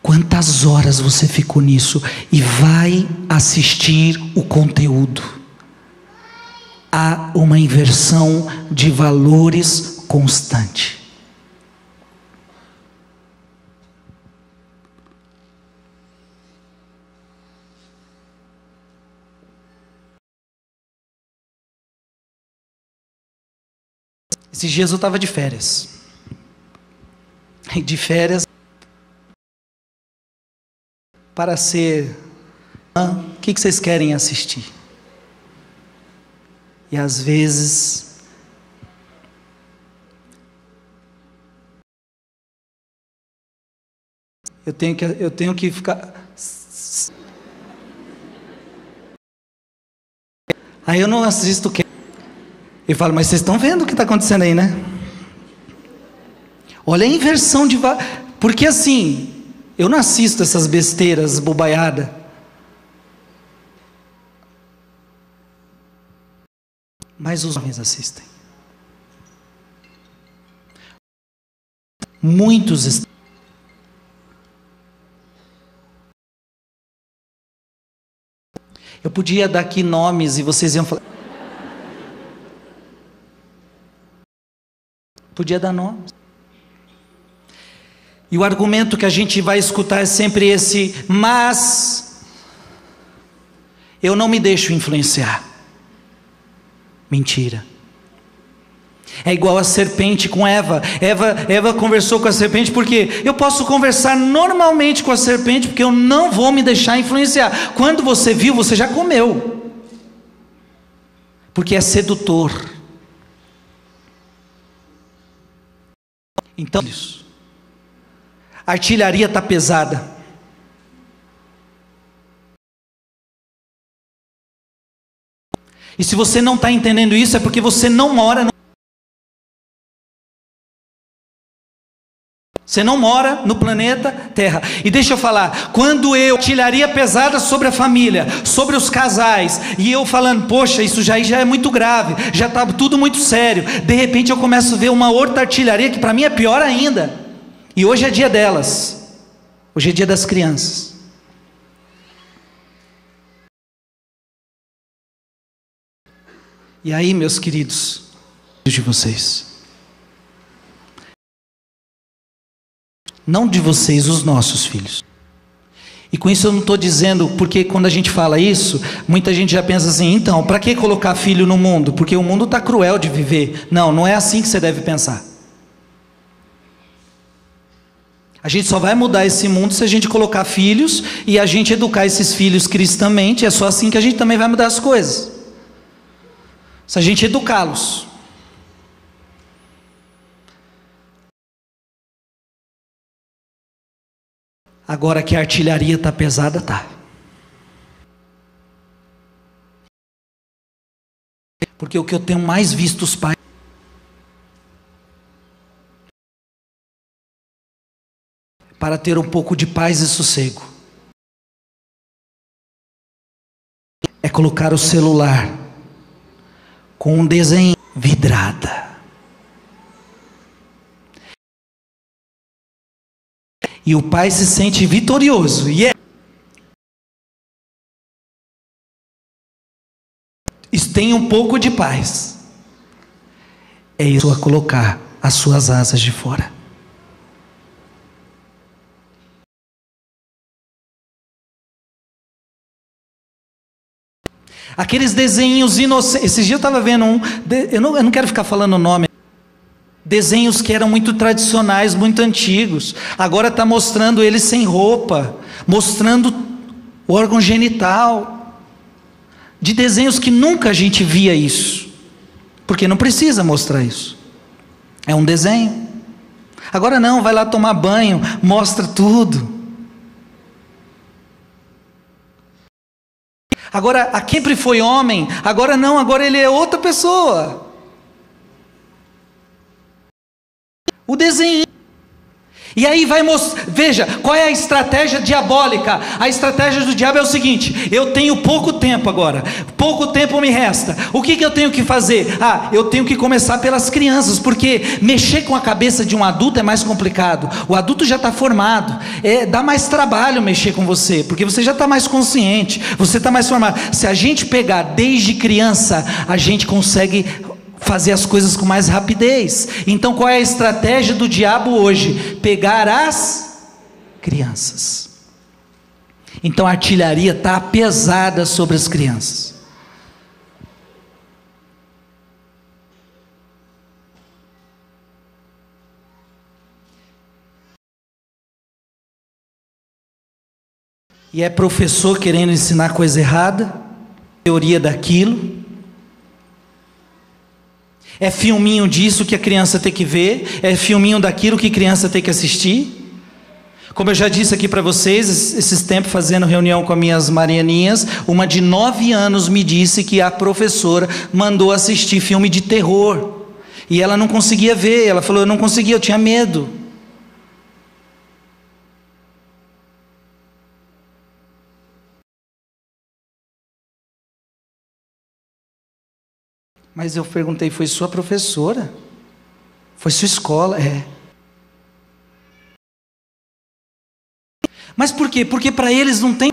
Quantas horas você ficou nisso e vai assistir o conteúdo? Há uma inversão de valores constante. Esses dias eu estava de férias. De férias para ser. O que vocês querem assistir? E às vezes. Eu tenho que, eu tenho que ficar. Aí eu não assisto o que. Eu falo, mas vocês estão vendo o que está acontecendo aí, né? Olha a inversão de. Porque assim, eu não assisto essas besteiras, bobaiada. Mas os homens assistem. Muitos estão. Eu podia dar aqui nomes e vocês iam falar. Podia dar nomes. E o argumento que a gente vai escutar é sempre esse, mas eu não me deixo influenciar. Mentira. É igual a serpente com Eva. Eva. Eva conversou com a serpente porque eu posso conversar normalmente com a serpente porque eu não vou me deixar influenciar. Quando você viu, você já comeu. Porque é sedutor. Então, isso. A artilharia está pesada. E se você não está entendendo isso, é porque você não mora no. Você não mora no planeta Terra. E deixa eu falar, quando eu artilharia pesada sobre a família, sobre os casais, e eu falando, poxa, isso já, já é muito grave, já está tudo muito sério. De repente eu começo a ver uma outra artilharia que para mim é pior ainda. E hoje é dia delas. Hoje é dia das crianças. E aí, meus queridos, de vocês. Não de vocês, os nossos filhos. E com isso eu não estou dizendo, porque quando a gente fala isso, muita gente já pensa assim: então, para que colocar filho no mundo? Porque o mundo está cruel de viver. Não, não é assim que você deve pensar. A gente só vai mudar esse mundo se a gente colocar filhos e a gente educar esses filhos cristamente. É só assim que a gente também vai mudar as coisas. Se a gente educá-los. Agora que a artilharia está pesada, tá. Porque o que eu tenho mais visto os pais para ter um pouco de paz e sossego. É colocar o celular com um desenho vidrada. E o pai se sente vitorioso. E é. Tem um pouco de paz. É isso a colocar as suas asas de fora. Aqueles desenhos inocentes. Esses dias eu estava vendo um. Eu não, eu não quero ficar falando o nome. Desenhos que eram muito tradicionais, muito antigos. Agora está mostrando eles sem roupa, mostrando o órgão genital. De desenhos que nunca a gente via isso. Porque não precisa mostrar isso. É um desenho. Agora não, vai lá tomar banho, mostra tudo. Agora, a sempre foi homem, agora não, agora ele é outra pessoa. O desenho. E aí vai mostrar, veja, qual é a estratégia diabólica? A estratégia do diabo é o seguinte: eu tenho pouco tempo agora, pouco tempo me resta. O que, que eu tenho que fazer? Ah, eu tenho que começar pelas crianças, porque mexer com a cabeça de um adulto é mais complicado. O adulto já está formado, é, dá mais trabalho mexer com você, porque você já está mais consciente, você está mais formado. Se a gente pegar desde criança, a gente consegue fazer as coisas com mais rapidez. Então, qual é a estratégia do diabo hoje? Pegar as crianças. Então, a artilharia está pesada sobre as crianças. E é professor querendo ensinar coisa errada, teoria daquilo, é filminho disso que a criança tem que ver, é filminho daquilo que a criança tem que assistir. Como eu já disse aqui para vocês, esses tempos fazendo reunião com as minhas marianinhas, uma de nove anos me disse que a professora mandou assistir filme de terror. E ela não conseguia ver, ela falou: Eu não conseguia, eu tinha medo. Mas eu perguntei: foi sua professora? Foi sua escola? É. Mas por quê? Porque para eles não tem.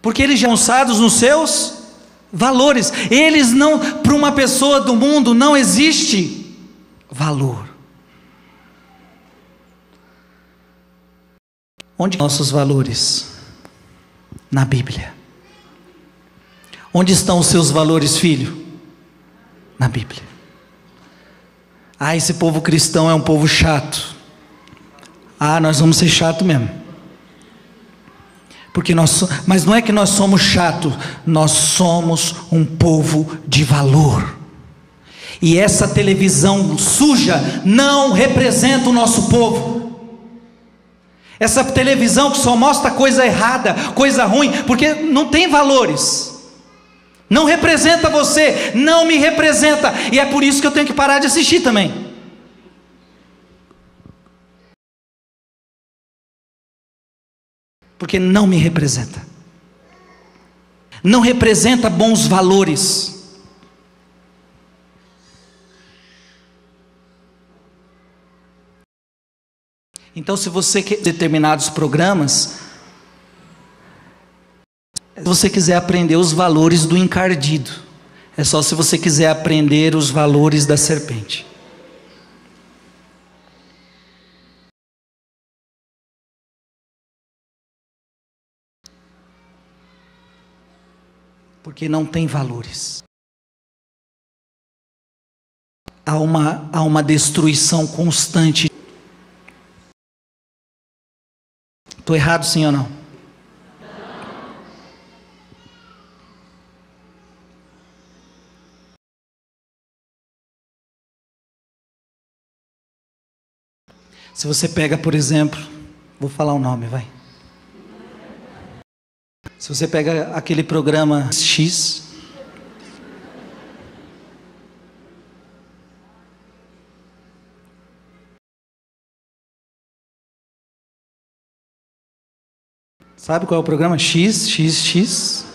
Porque eles já lançados nos seus valores. Eles não, para uma pessoa do mundo, não existe valor. Onde nossos valores? Na Bíblia. Onde estão os seus valores, filho? Na Bíblia. Ah, esse povo cristão é um povo chato. Ah, nós vamos ser chato mesmo. Porque nós, mas não é que nós somos chato, nós somos um povo de valor. E essa televisão suja não representa o nosso povo. Essa televisão que só mostra coisa errada, coisa ruim, porque não tem valores. Não representa você, não me representa, e é por isso que eu tenho que parar de assistir também. Porque não me representa, não representa bons valores. Então, se você quer determinados programas, se você quiser aprender os valores do encardido, é só se você quiser aprender os valores da serpente. Porque não tem valores. Há uma, há uma destruição constante. Estou errado sim ou não? Se você pega, por exemplo, vou falar o nome, vai. Se você pega aquele programa X, Sabe qual é o programa X, X, X?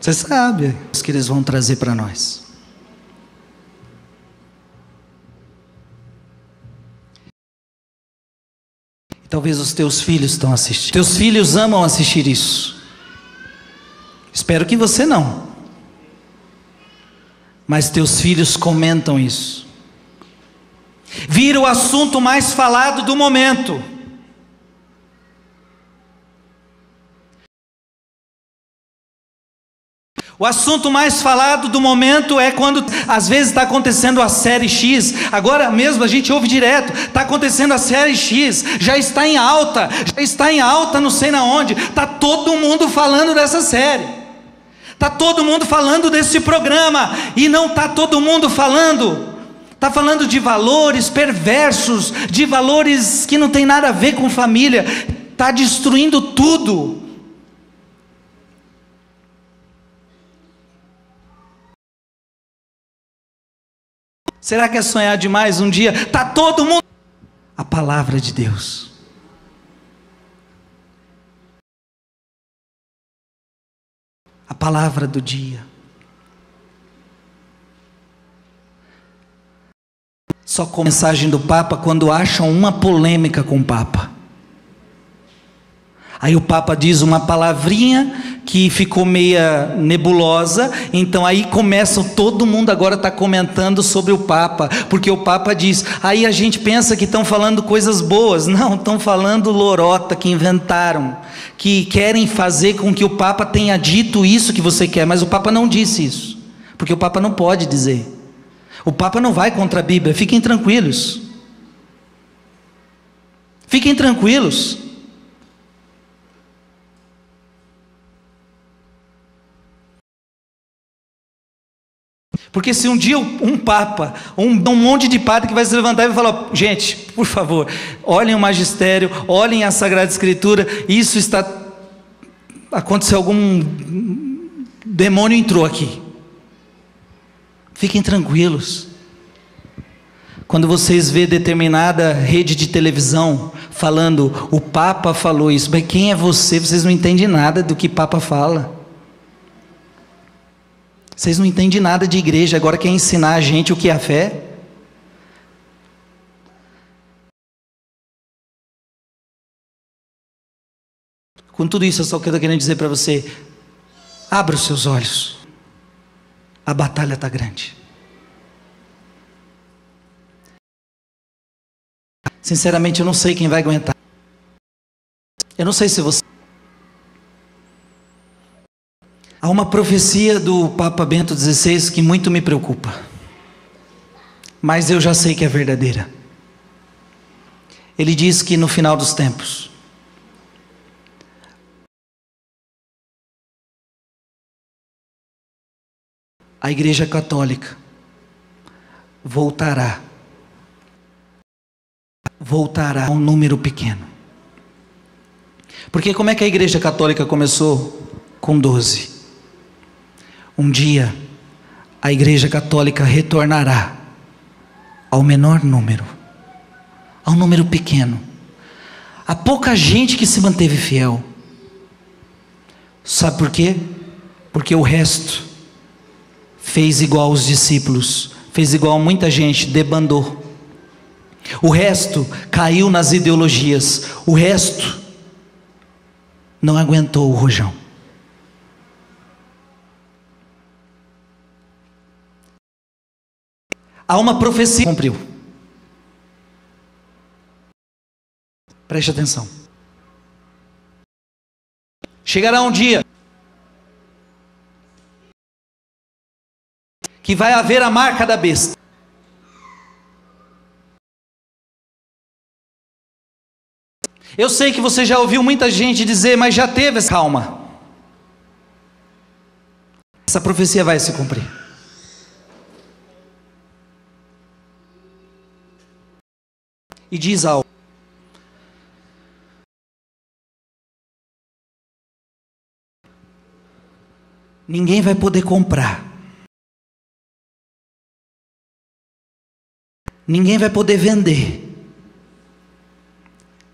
Você sabe, o que eles vão trazer para nós. Talvez os teus filhos estão assistindo. Teus filhos amam assistir isso. Espero que você não. Mas teus filhos comentam isso. Vira o assunto mais falado do momento. O assunto mais falado do momento é quando às vezes está acontecendo a série X. Agora mesmo a gente ouve direto, está acontecendo a série X, já está em alta, já está em alta, não sei na onde. Está todo mundo falando dessa série. Está todo mundo falando desse programa e não está todo mundo falando. Está falando de valores perversos, de valores que não tem nada a ver com família. Está destruindo tudo. Será que é sonhar demais um dia? Tá todo mundo a palavra de Deus. A palavra do dia. Só com a mensagem do Papa quando acham uma polêmica com o Papa. Aí o Papa diz uma palavrinha que ficou meia nebulosa, então aí começam todo mundo agora está comentando sobre o Papa, porque o Papa diz, aí a gente pensa que estão falando coisas boas, não, estão falando lorota que inventaram, que querem fazer com que o Papa tenha dito isso que você quer, mas o Papa não disse isso, porque o Papa não pode dizer. O Papa não vai contra a Bíblia, fiquem tranquilos. Fiquem tranquilos. Porque se um dia um papa, um, um monte de padre que vai se levantar e vai falar: gente, por favor, olhem o magistério, olhem a Sagrada Escritura, isso está. Aconteceu algum. Demônio entrou aqui. Fiquem tranquilos. Quando vocês vê determinada rede de televisão falando, o Papa falou isso, mas quem é você? Vocês não entendem nada do que Papa fala. Vocês não entendem nada de igreja, agora quer ensinar a gente o que é a fé? Com tudo isso, eu só estou querendo dizer para você: abra os seus olhos, a batalha está grande. Sinceramente, eu não sei quem vai aguentar. Eu não sei se você. Há uma profecia do Papa Bento XVI que muito me preocupa, mas eu já sei que é verdadeira. Ele diz que no final dos tempos, a Igreja Católica voltará, voltará a um número pequeno. Porque como é que a Igreja Católica começou? Com doze. Um dia, a Igreja Católica retornará ao menor número, ao número pequeno. Há pouca gente que se manteve fiel. Sabe por quê? Porque o resto fez igual os discípulos, fez igual muita gente, debandou. O resto caiu nas ideologias, o resto não aguentou o rojão. Há uma profecia que cumpriu. Preste atenção. Chegará um dia que vai haver a marca da besta. Eu sei que você já ouviu muita gente dizer, mas já teve essa calma. Essa profecia vai se cumprir. E diz algo. Ninguém vai poder comprar. Ninguém vai poder vender.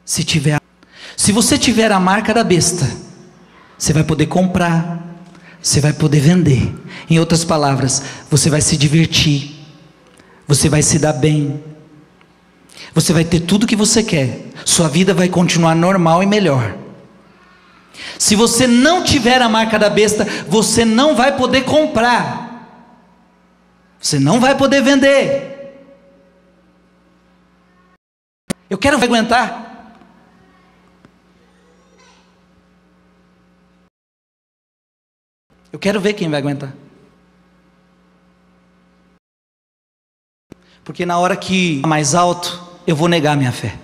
Se tiver Se você tiver a marca da besta, você vai poder comprar, você vai poder vender. Em outras palavras, você vai se divertir. Você vai se dar bem. Você vai ter tudo que você quer. Sua vida vai continuar normal e melhor. Se você não tiver a marca da besta, você não vai poder comprar. Você não vai poder vender. Eu quero aguentar. Eu quero ver quem vai aguentar. Porque na hora que mais alto, eu vou negar minha fé.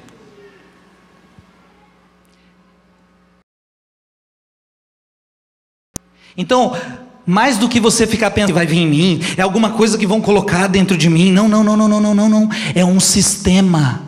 Então, mais do que você ficar pensando que vai vir em mim, é alguma coisa que vão colocar dentro de mim. Não, não, não, não, não, não, não, não. É um sistema.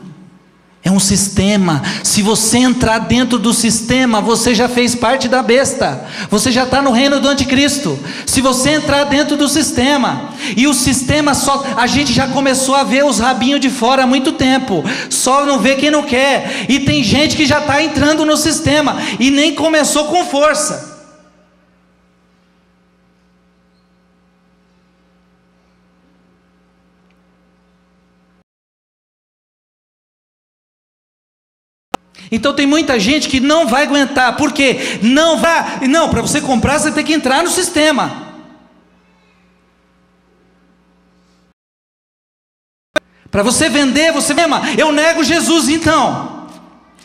É um sistema. Se você entrar dentro do sistema, você já fez parte da besta. Você já está no reino do anticristo. Se você entrar dentro do sistema, e o sistema só. A gente já começou a ver os rabinhos de fora há muito tempo. Só não vê quem não quer. E tem gente que já está entrando no sistema e nem começou com força. Então tem muita gente que não vai aguentar, por quê? Não vai, não, para você comprar você tem que entrar no sistema. Para você vender, você mesmo, eu nego Jesus então.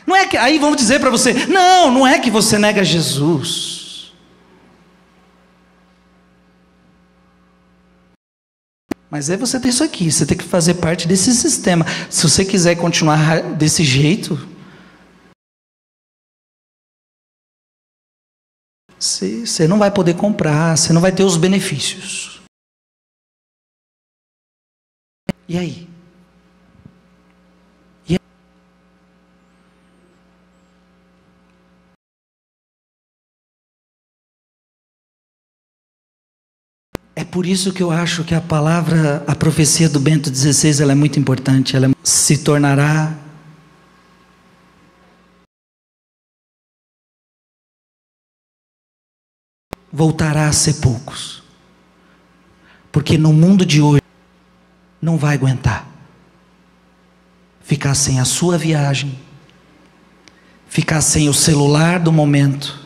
Não é que aí vamos dizer para você, não, não é que você nega Jesus. Mas é você ter isso aqui, você tem que fazer parte desse sistema. Se você quiser continuar desse jeito, você não vai poder comprar, você não vai ter os benefícios. E aí? E aí? É por isso que eu acho que a palavra, a profecia do Bento XVI, ela é muito importante. Ela se tornará voltará a ser poucos. Porque no mundo de hoje não vai aguentar ficar sem a sua viagem, ficar sem o celular do momento,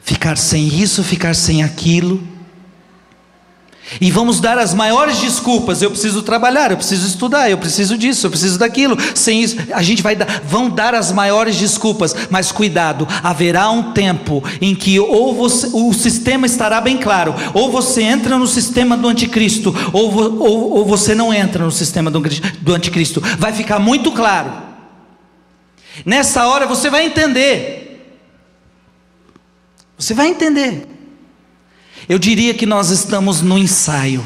ficar sem isso, ficar sem aquilo e vamos dar as maiores desculpas. Eu preciso trabalhar, eu preciso estudar, eu preciso disso, eu preciso daquilo. Sem isso, a gente vai dar, vão dar as maiores desculpas. Mas cuidado, haverá um tempo em que ou você, o sistema estará bem claro, ou você entra no sistema do anticristo, ou, ou, ou você não entra no sistema do, do anticristo. Vai ficar muito claro. Nessa hora você vai entender. Você vai entender. Eu diria que nós estamos no ensaio.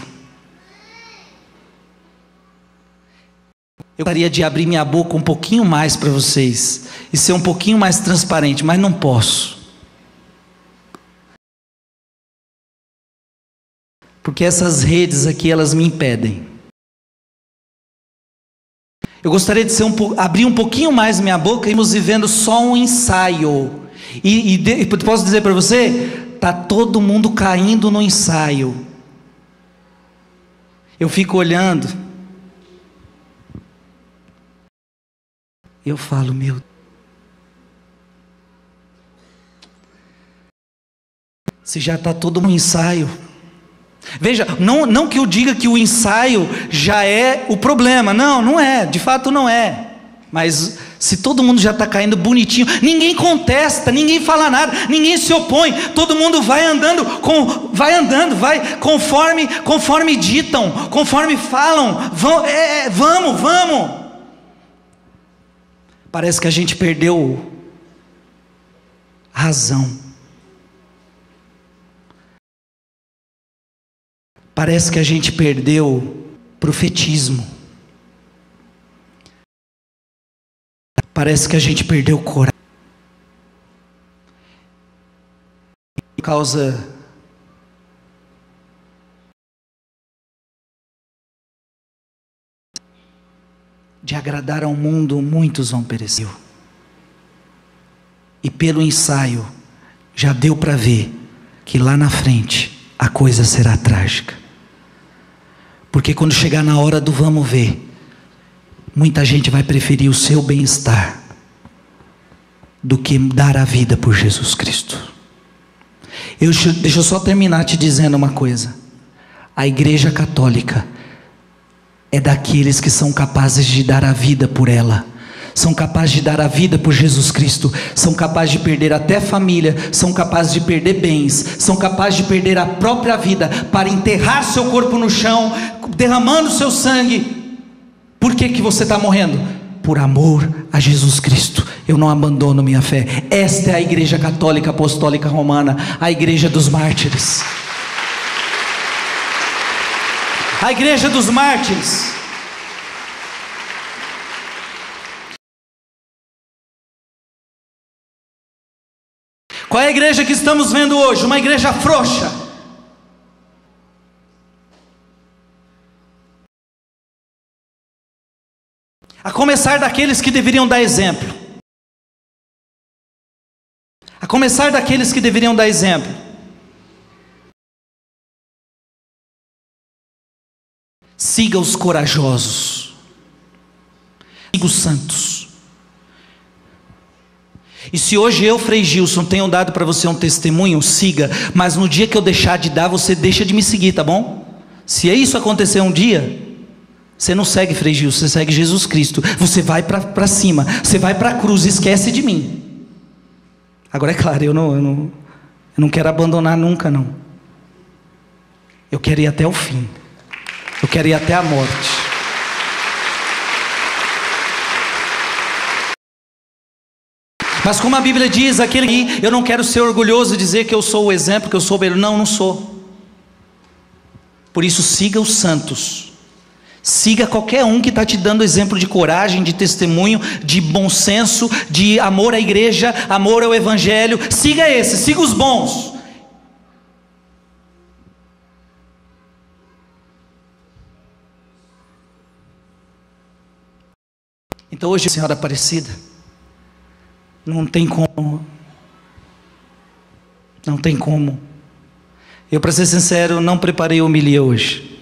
Eu gostaria de abrir minha boca um pouquinho mais para vocês e ser um pouquinho mais transparente, mas não posso. Porque essas redes aqui elas me impedem. Eu gostaria de um, abrir um pouquinho mais minha boca e irmos vivendo só um ensaio. E, e de, posso dizer para você, tá todo mundo caindo no ensaio. Eu fico olhando. Eu falo, meu Se já está todo um ensaio. Veja, não, não que eu diga que o ensaio já é o problema. Não, não é. De fato, não é. Mas se todo mundo já está caindo bonitinho, ninguém contesta, ninguém fala nada, ninguém se opõe, todo mundo vai andando, com, vai andando, vai conforme, conforme ditam, conforme falam, vão, é, é, vamos, vamos. Parece que a gente perdeu razão. Parece que a gente perdeu profetismo. Parece que a gente perdeu coragem. Por causa de agradar ao mundo, muitos vão perecer. E pelo ensaio, já deu para ver que lá na frente a coisa será trágica. Porque quando chegar na hora do vamos ver, Muita gente vai preferir o seu bem-estar do que dar a vida por Jesus Cristo. Eu, deixa eu só terminar te dizendo uma coisa. A Igreja Católica é daqueles que são capazes de dar a vida por ela são capazes de dar a vida por Jesus Cristo, são capazes de perder até família, são capazes de perder bens, são capazes de perder a própria vida para enterrar seu corpo no chão, derramando seu sangue por que, que você está morrendo? Por amor a Jesus Cristo, eu não abandono minha fé. Esta é a Igreja Católica Apostólica Romana, a Igreja dos Mártires. A Igreja dos Mártires. Qual é a igreja que estamos vendo hoje? Uma igreja frouxa A começar daqueles que deveriam dar exemplo. A começar daqueles que deveriam dar exemplo. Siga os corajosos. Siga os santos. E se hoje eu, Frei Gilson, tenho dado para você um testemunho, siga. Mas no dia que eu deixar de dar, você deixa de me seguir, tá bom? Se isso acontecer um dia, você não segue Frei Gilson, você segue Jesus Cristo. Você vai para cima, você vai para a cruz, esquece de mim. Agora é claro, eu não, eu não, eu não quero abandonar nunca, não. Eu quero ir até o fim. Eu quero ir até a morte. Mas como a Bíblia diz, aquele que eu não quero ser orgulhoso e dizer que eu sou o exemplo, que eu sou o Não, não sou. Por isso, siga os santos. Siga qualquer um que está te dando exemplo de coragem, de testemunho, de bom senso, de amor à igreja, amor ao evangelho. Siga esse, siga os bons. Então hoje, Senhora Aparecida, não tem como. Não tem como. Eu, para ser sincero, não preparei homilia hoje.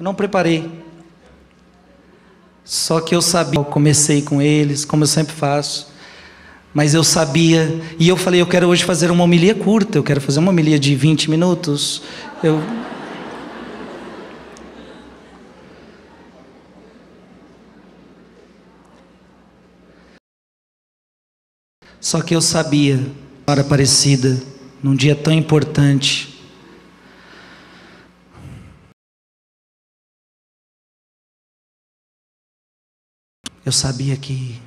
Eu não preparei. Só que eu sabia, eu comecei com eles, como eu sempre faço. Mas eu sabia, e eu falei, eu quero hoje fazer uma homilia curta, eu quero fazer uma homilia de 20 minutos. Eu Só que eu sabia, hora parecida, num dia tão importante, eu sabia que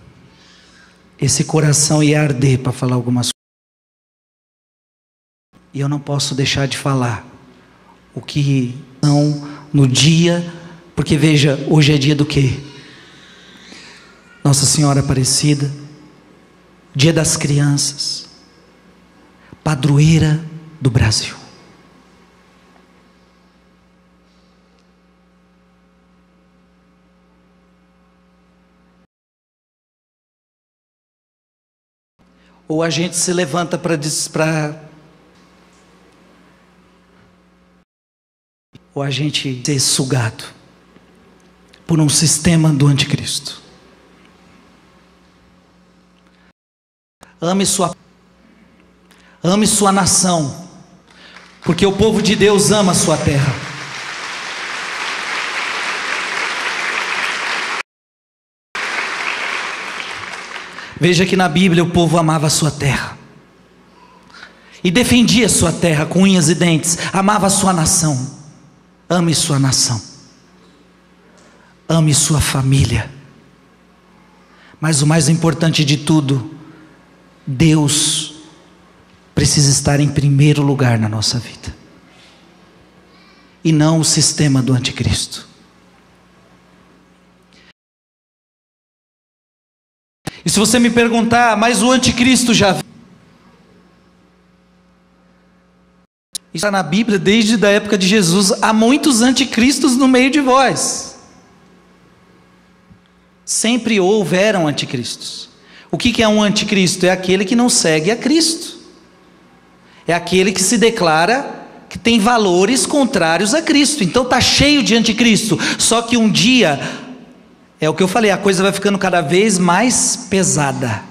esse coração ia arder para falar algumas coisas. E eu não posso deixar de falar o que são no dia, porque veja, hoje é dia do quê? Nossa Senhora Aparecida, dia das crianças, padroeira do Brasil. Ou a gente se levanta para ou a gente ser sugado por um sistema do anticristo. Ame sua ame sua nação, porque o povo de Deus ama a sua terra. Veja que na Bíblia o povo amava a sua terra. E defendia sua terra com unhas e dentes, amava sua nação. Ame sua nação. Ame sua família. Mas o mais importante de tudo, Deus precisa estar em primeiro lugar na nossa vida. E não o sistema do anticristo. E se você me perguntar, mas o anticristo já está na Bíblia desde a época de Jesus. Há muitos anticristos no meio de vós. Sempre houveram anticristos. O que é um anticristo? É aquele que não segue a Cristo. É aquele que se declara que tem valores contrários a Cristo. Então está cheio de anticristo. Só que um dia, é o que eu falei, a coisa vai ficando cada vez mais pesada.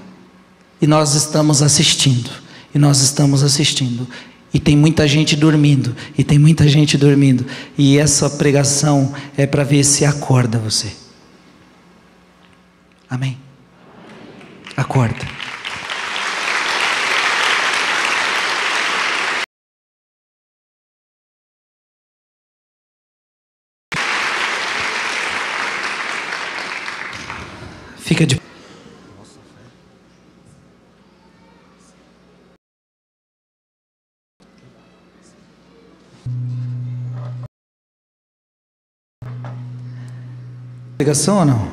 E nós estamos assistindo. E nós estamos assistindo. E tem muita gente dormindo, e tem muita gente dormindo. E essa pregação é para ver se acorda você. Amém. Acorda. Fica de Ligação ou não?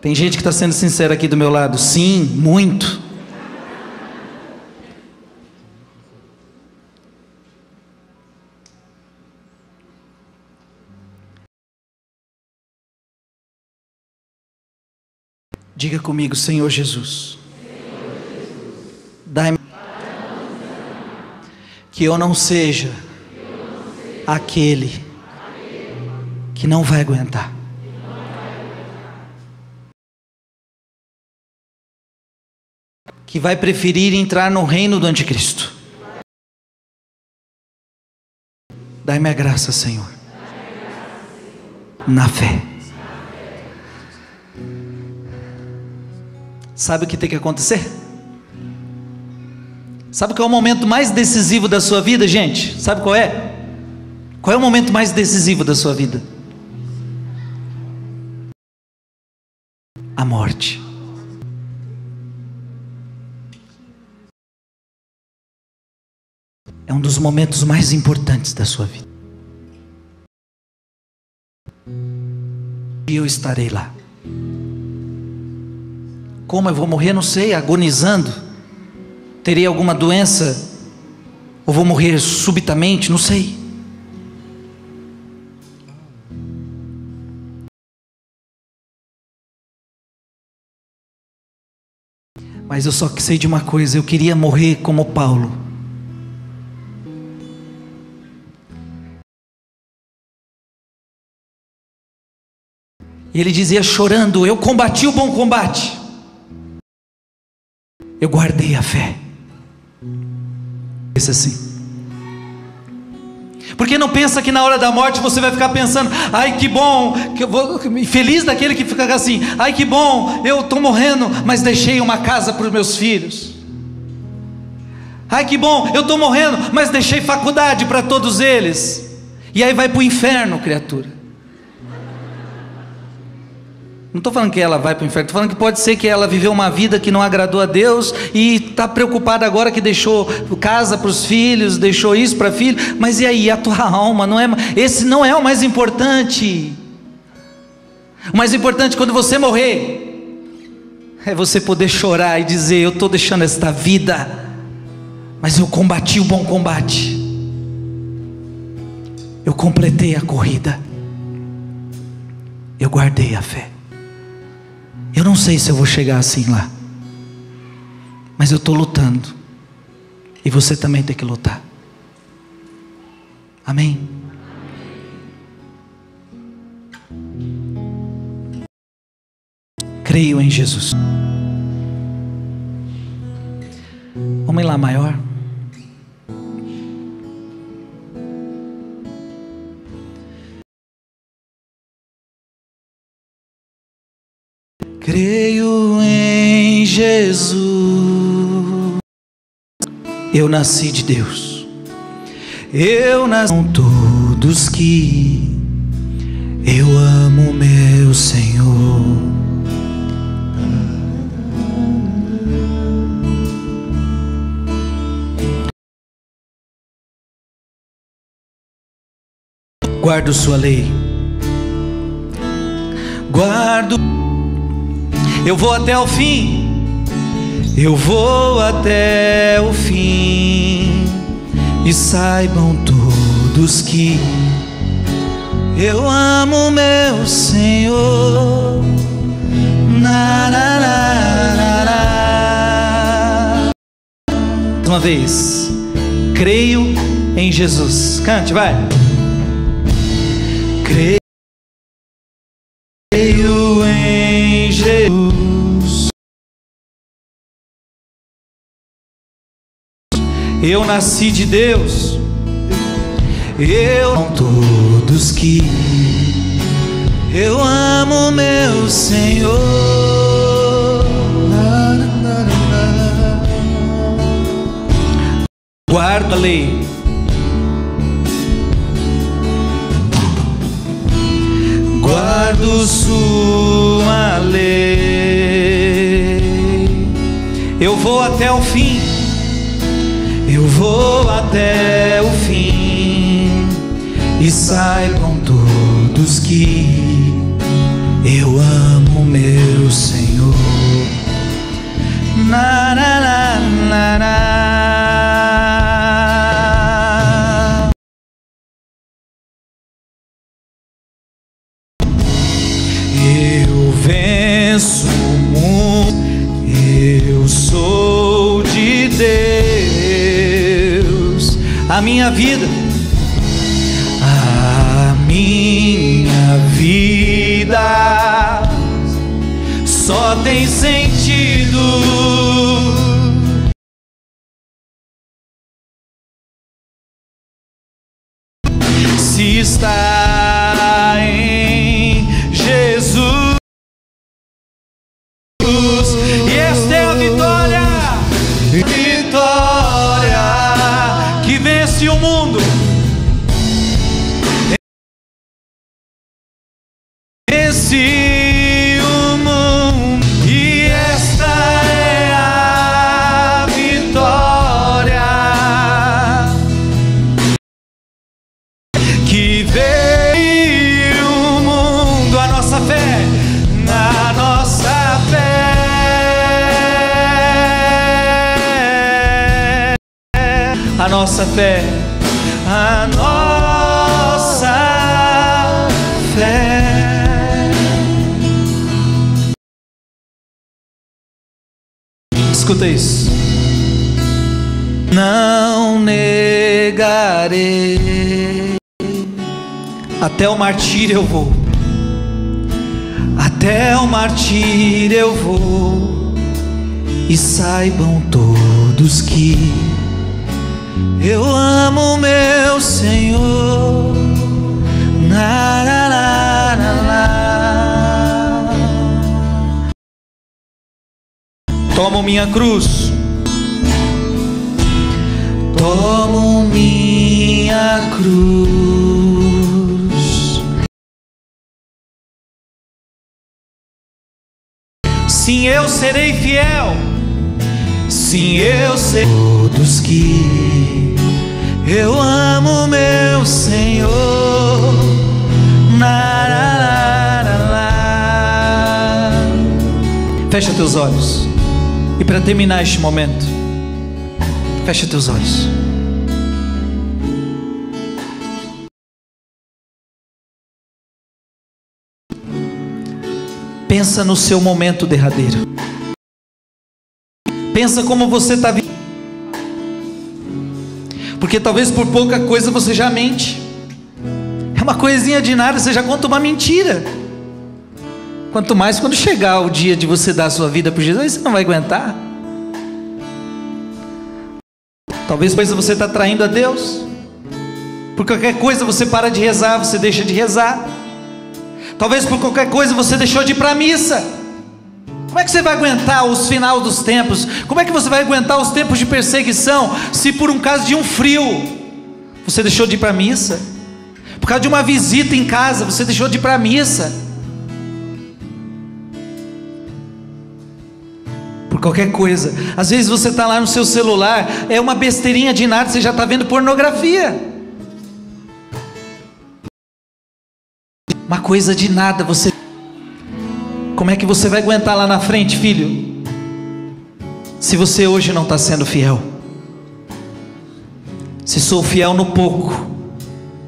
Tem gente que está sendo sincera aqui do meu lado. Sim, muito. Diga comigo, Senhor Jesus. Dai-me que eu não seja aquele que não vai aguentar. Que vai preferir entrar no reino do anticristo. Dai-me a graça, Senhor. Na fé. Sabe o que tem que acontecer? Sabe qual é o momento mais decisivo da sua vida, gente? Sabe qual é? Qual é o momento mais decisivo da sua vida? A morte. É um dos momentos mais importantes da sua vida. E eu estarei lá. Como eu vou morrer, não sei, agonizando. Terei alguma doença? Ou vou morrer subitamente? Não sei. Mas eu só sei de uma coisa: eu queria morrer como Paulo. E ele dizia chorando: Eu combati o bom combate eu guardei a fé. Pensa assim. Porque não pensa que na hora da morte você vai ficar pensando, ai que bom, que eu vou, feliz daquele que fica assim, ai que bom, eu estou morrendo, mas deixei uma casa para os meus filhos. Ai que bom, eu estou morrendo, mas deixei faculdade para todos eles. E aí vai para o inferno, criatura. Não estou falando que ela vai para o inferno, estou falando que pode ser que ela viveu uma vida que não agradou a Deus e está preocupada agora que deixou casa para os filhos, deixou isso para filho, mas e aí a tua alma? Não é, esse não é o mais importante. O mais importante quando você morrer é você poder chorar e dizer: Eu estou deixando esta vida, mas eu combati o bom combate, eu completei a corrida, eu guardei a fé. Eu não sei se eu vou chegar assim lá, mas eu estou lutando, e você também tem que lutar. Amém? Creio em Jesus. Vamos lá maior. Creio em Jesus. Eu nasci de Deus. Eu nasci com todos que eu amo meu Senhor. Guardo sua lei. Guardo eu vou até o fim, eu vou até o fim, e saibam todos que eu amo meu Senhor. Na, na, na, na, Uma vez, creio em Jesus. Cante, vai. Creio Eu nasci de Deus. Eu não todos que eu amo meu Senhor. Guarda a lei. Guardo sua vou até o fim eu vou até o fim e saibam todos que eu amo meu Senhor. Na, na, na, na, na. A minha vida, a minha vida só tem sentido. Se está nossa fé, a nossa fé. Escuta isso. Não negarei. Até o martírio eu vou. Até o martírio eu vou. E saibam todos que eu amo meu Senhor. Na, na, na, na, na. Tomo minha cruz. Tomo minha cruz. Sim, eu serei fiel. Sim, eu sei todos que eu amo meu Senhor. Fecha teus olhos. E para terminar este momento, fecha teus olhos. Pensa no seu momento derradeiro. Pensa como você está vivendo. Porque talvez por pouca coisa você já mente. É uma coisinha de nada, você já conta uma mentira. Quanto mais quando chegar o dia de você dar a sua vida por Jesus, você não vai aguentar. Talvez pois você está traindo a Deus. Por qualquer coisa você para de rezar, você deixa de rezar. Talvez por qualquer coisa você deixou de ir para a missa. Como é que você vai aguentar os final dos tempos? Como é que você vai aguentar os tempos de perseguição se por um caso de um frio você deixou de ir para a missa? Por causa de uma visita em casa você deixou de ir para a missa? Por qualquer coisa. Às vezes você está lá no seu celular, é uma besteirinha de nada, você já está vendo pornografia. Uma coisa de nada, você. Como é que você vai aguentar lá na frente, filho? Se você hoje não está sendo fiel. Se sou fiel no pouco,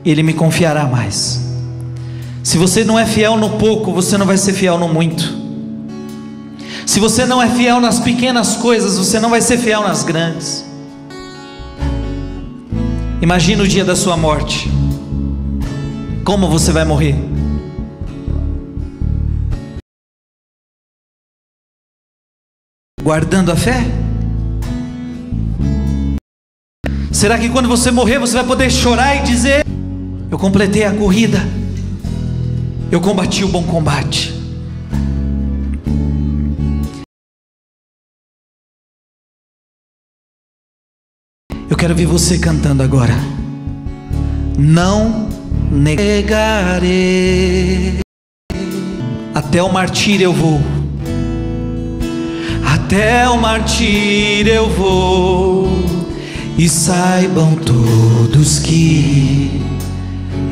Ele me confiará mais. Se você não é fiel no pouco, você não vai ser fiel no muito. Se você não é fiel nas pequenas coisas, você não vai ser fiel nas grandes. Imagina o dia da sua morte. Como você vai morrer? Guardando a fé? Será que quando você morrer você vai poder chorar e dizer: Eu completei a corrida, eu combati o bom combate? Eu quero ver você cantando agora. Não negarei. Até o martírio eu vou. Até o martírio eu vou. E saibam todos que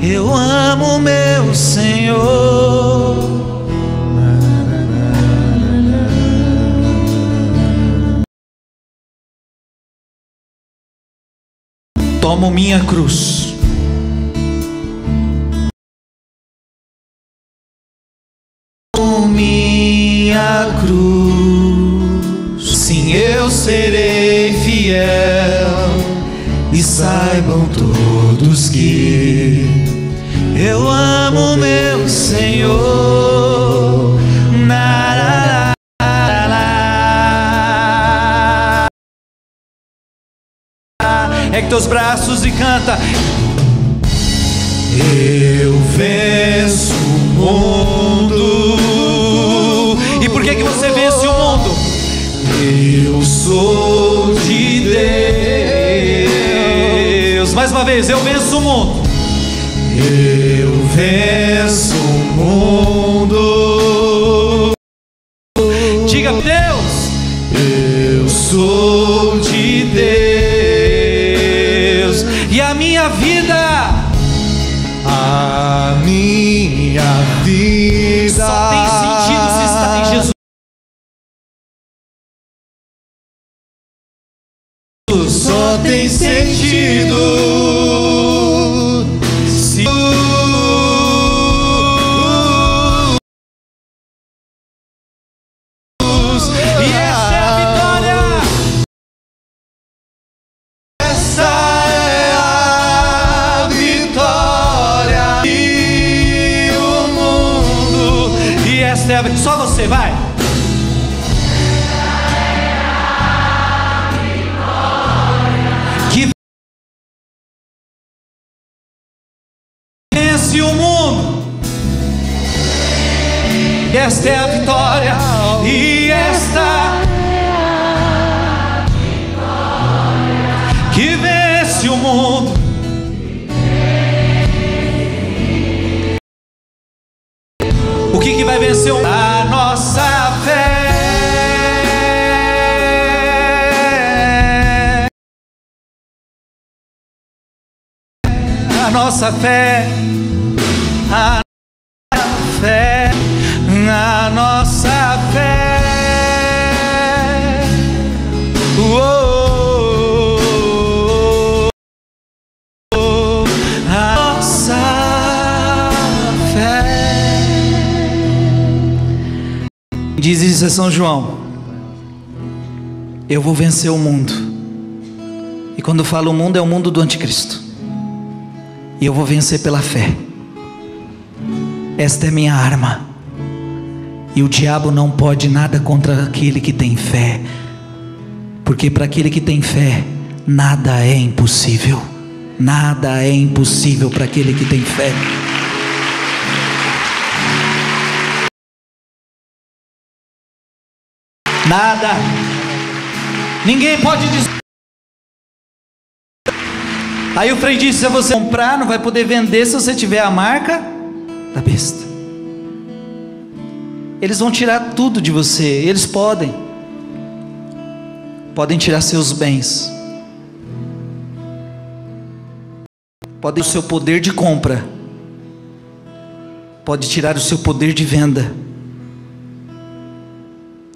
Eu amo meu Senhor. Tomo minha cruz. Tomo minha cruz. Eu serei fiel. E saibam todos que eu amo meu Senhor. Na, Ergue teus braços e canta. Eu venço o mundo. Uma vez, eu venço o mundo. Eu venço o mundo. Diga Deus, eu sou Só tem sentido vence o mundo. E esta é a vitória. E esta que vence o mundo. O que, que vai vencer A nossa fé. A nossa fé. A fé. A nossa fé. A nossa fé. Diz isso a São João. Eu vou vencer o mundo. E quando falo o mundo, é o mundo do anticristo. E eu vou vencer pela fé. Esta é minha arma. E o diabo não pode nada contra aquele que tem fé. Porque para aquele que tem fé, nada é impossível. Nada é impossível para aquele que tem fé. Nada. Ninguém pode dizer. Aí o Frei disse: se você comprar, não vai poder vender se você tiver a marca da besta. Eles vão tirar tudo de você. Eles podem. Podem tirar seus bens. Podem o seu poder de compra. Pode tirar o seu poder de venda.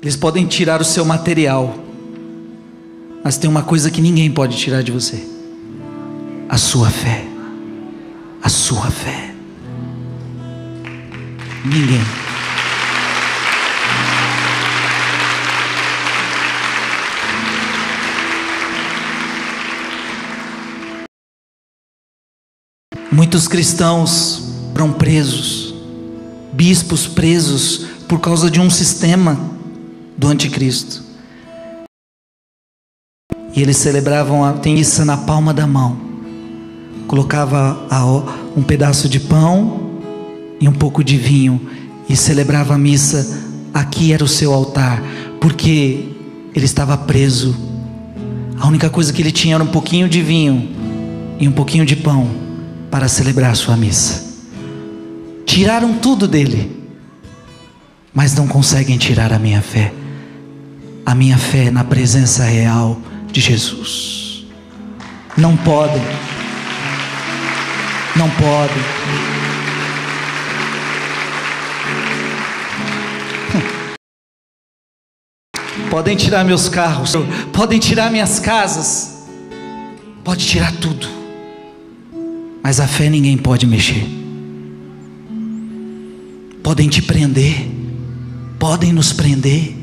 Eles podem tirar o seu material. Mas tem uma coisa que ninguém pode tirar de você: a sua fé. A sua fé. Ninguém. Muitos cristãos foram presos, bispos presos por causa de um sistema do anticristo. E eles celebravam a missa na palma da mão. Colocava um pedaço de pão e um pouco de vinho e celebrava a missa. Aqui era o seu altar, porque ele estava preso. A única coisa que ele tinha era um pouquinho de vinho e um pouquinho de pão para celebrar a sua missa. Tiraram tudo dele, mas não conseguem tirar a minha fé. A minha fé na presença real de Jesus. Não podem. Não podem. Podem tirar meus carros, podem tirar minhas casas, pode tirar tudo, mas a fé ninguém pode mexer. Podem te prender, podem nos prender.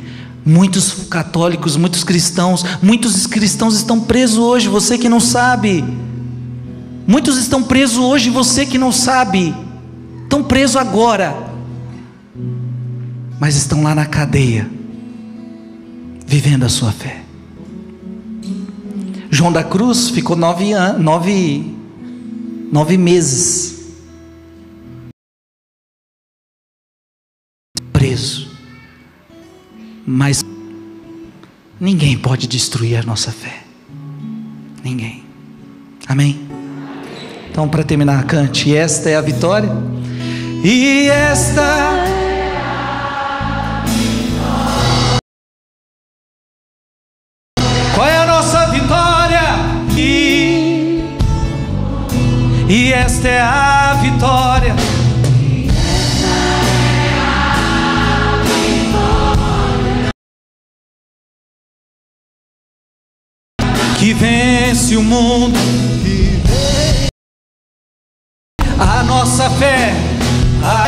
Muitos católicos, muitos cristãos, muitos cristãos estão presos hoje, você que não sabe. Muitos estão presos hoje, você que não sabe. Estão presos agora, mas estão lá na cadeia vivendo a sua fé. João da Cruz ficou nove, anos, nove, nove meses preso, mas ninguém pode destruir a nossa fé. Ninguém. Amém? Então, para terminar, cante. Esta é a vitória. E esta E esta é a vitória. Que vence o mundo. A nossa fé. A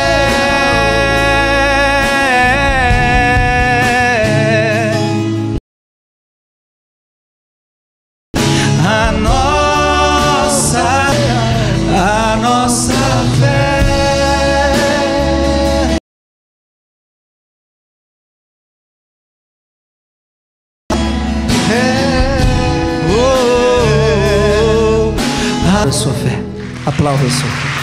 aplauda o Senhor.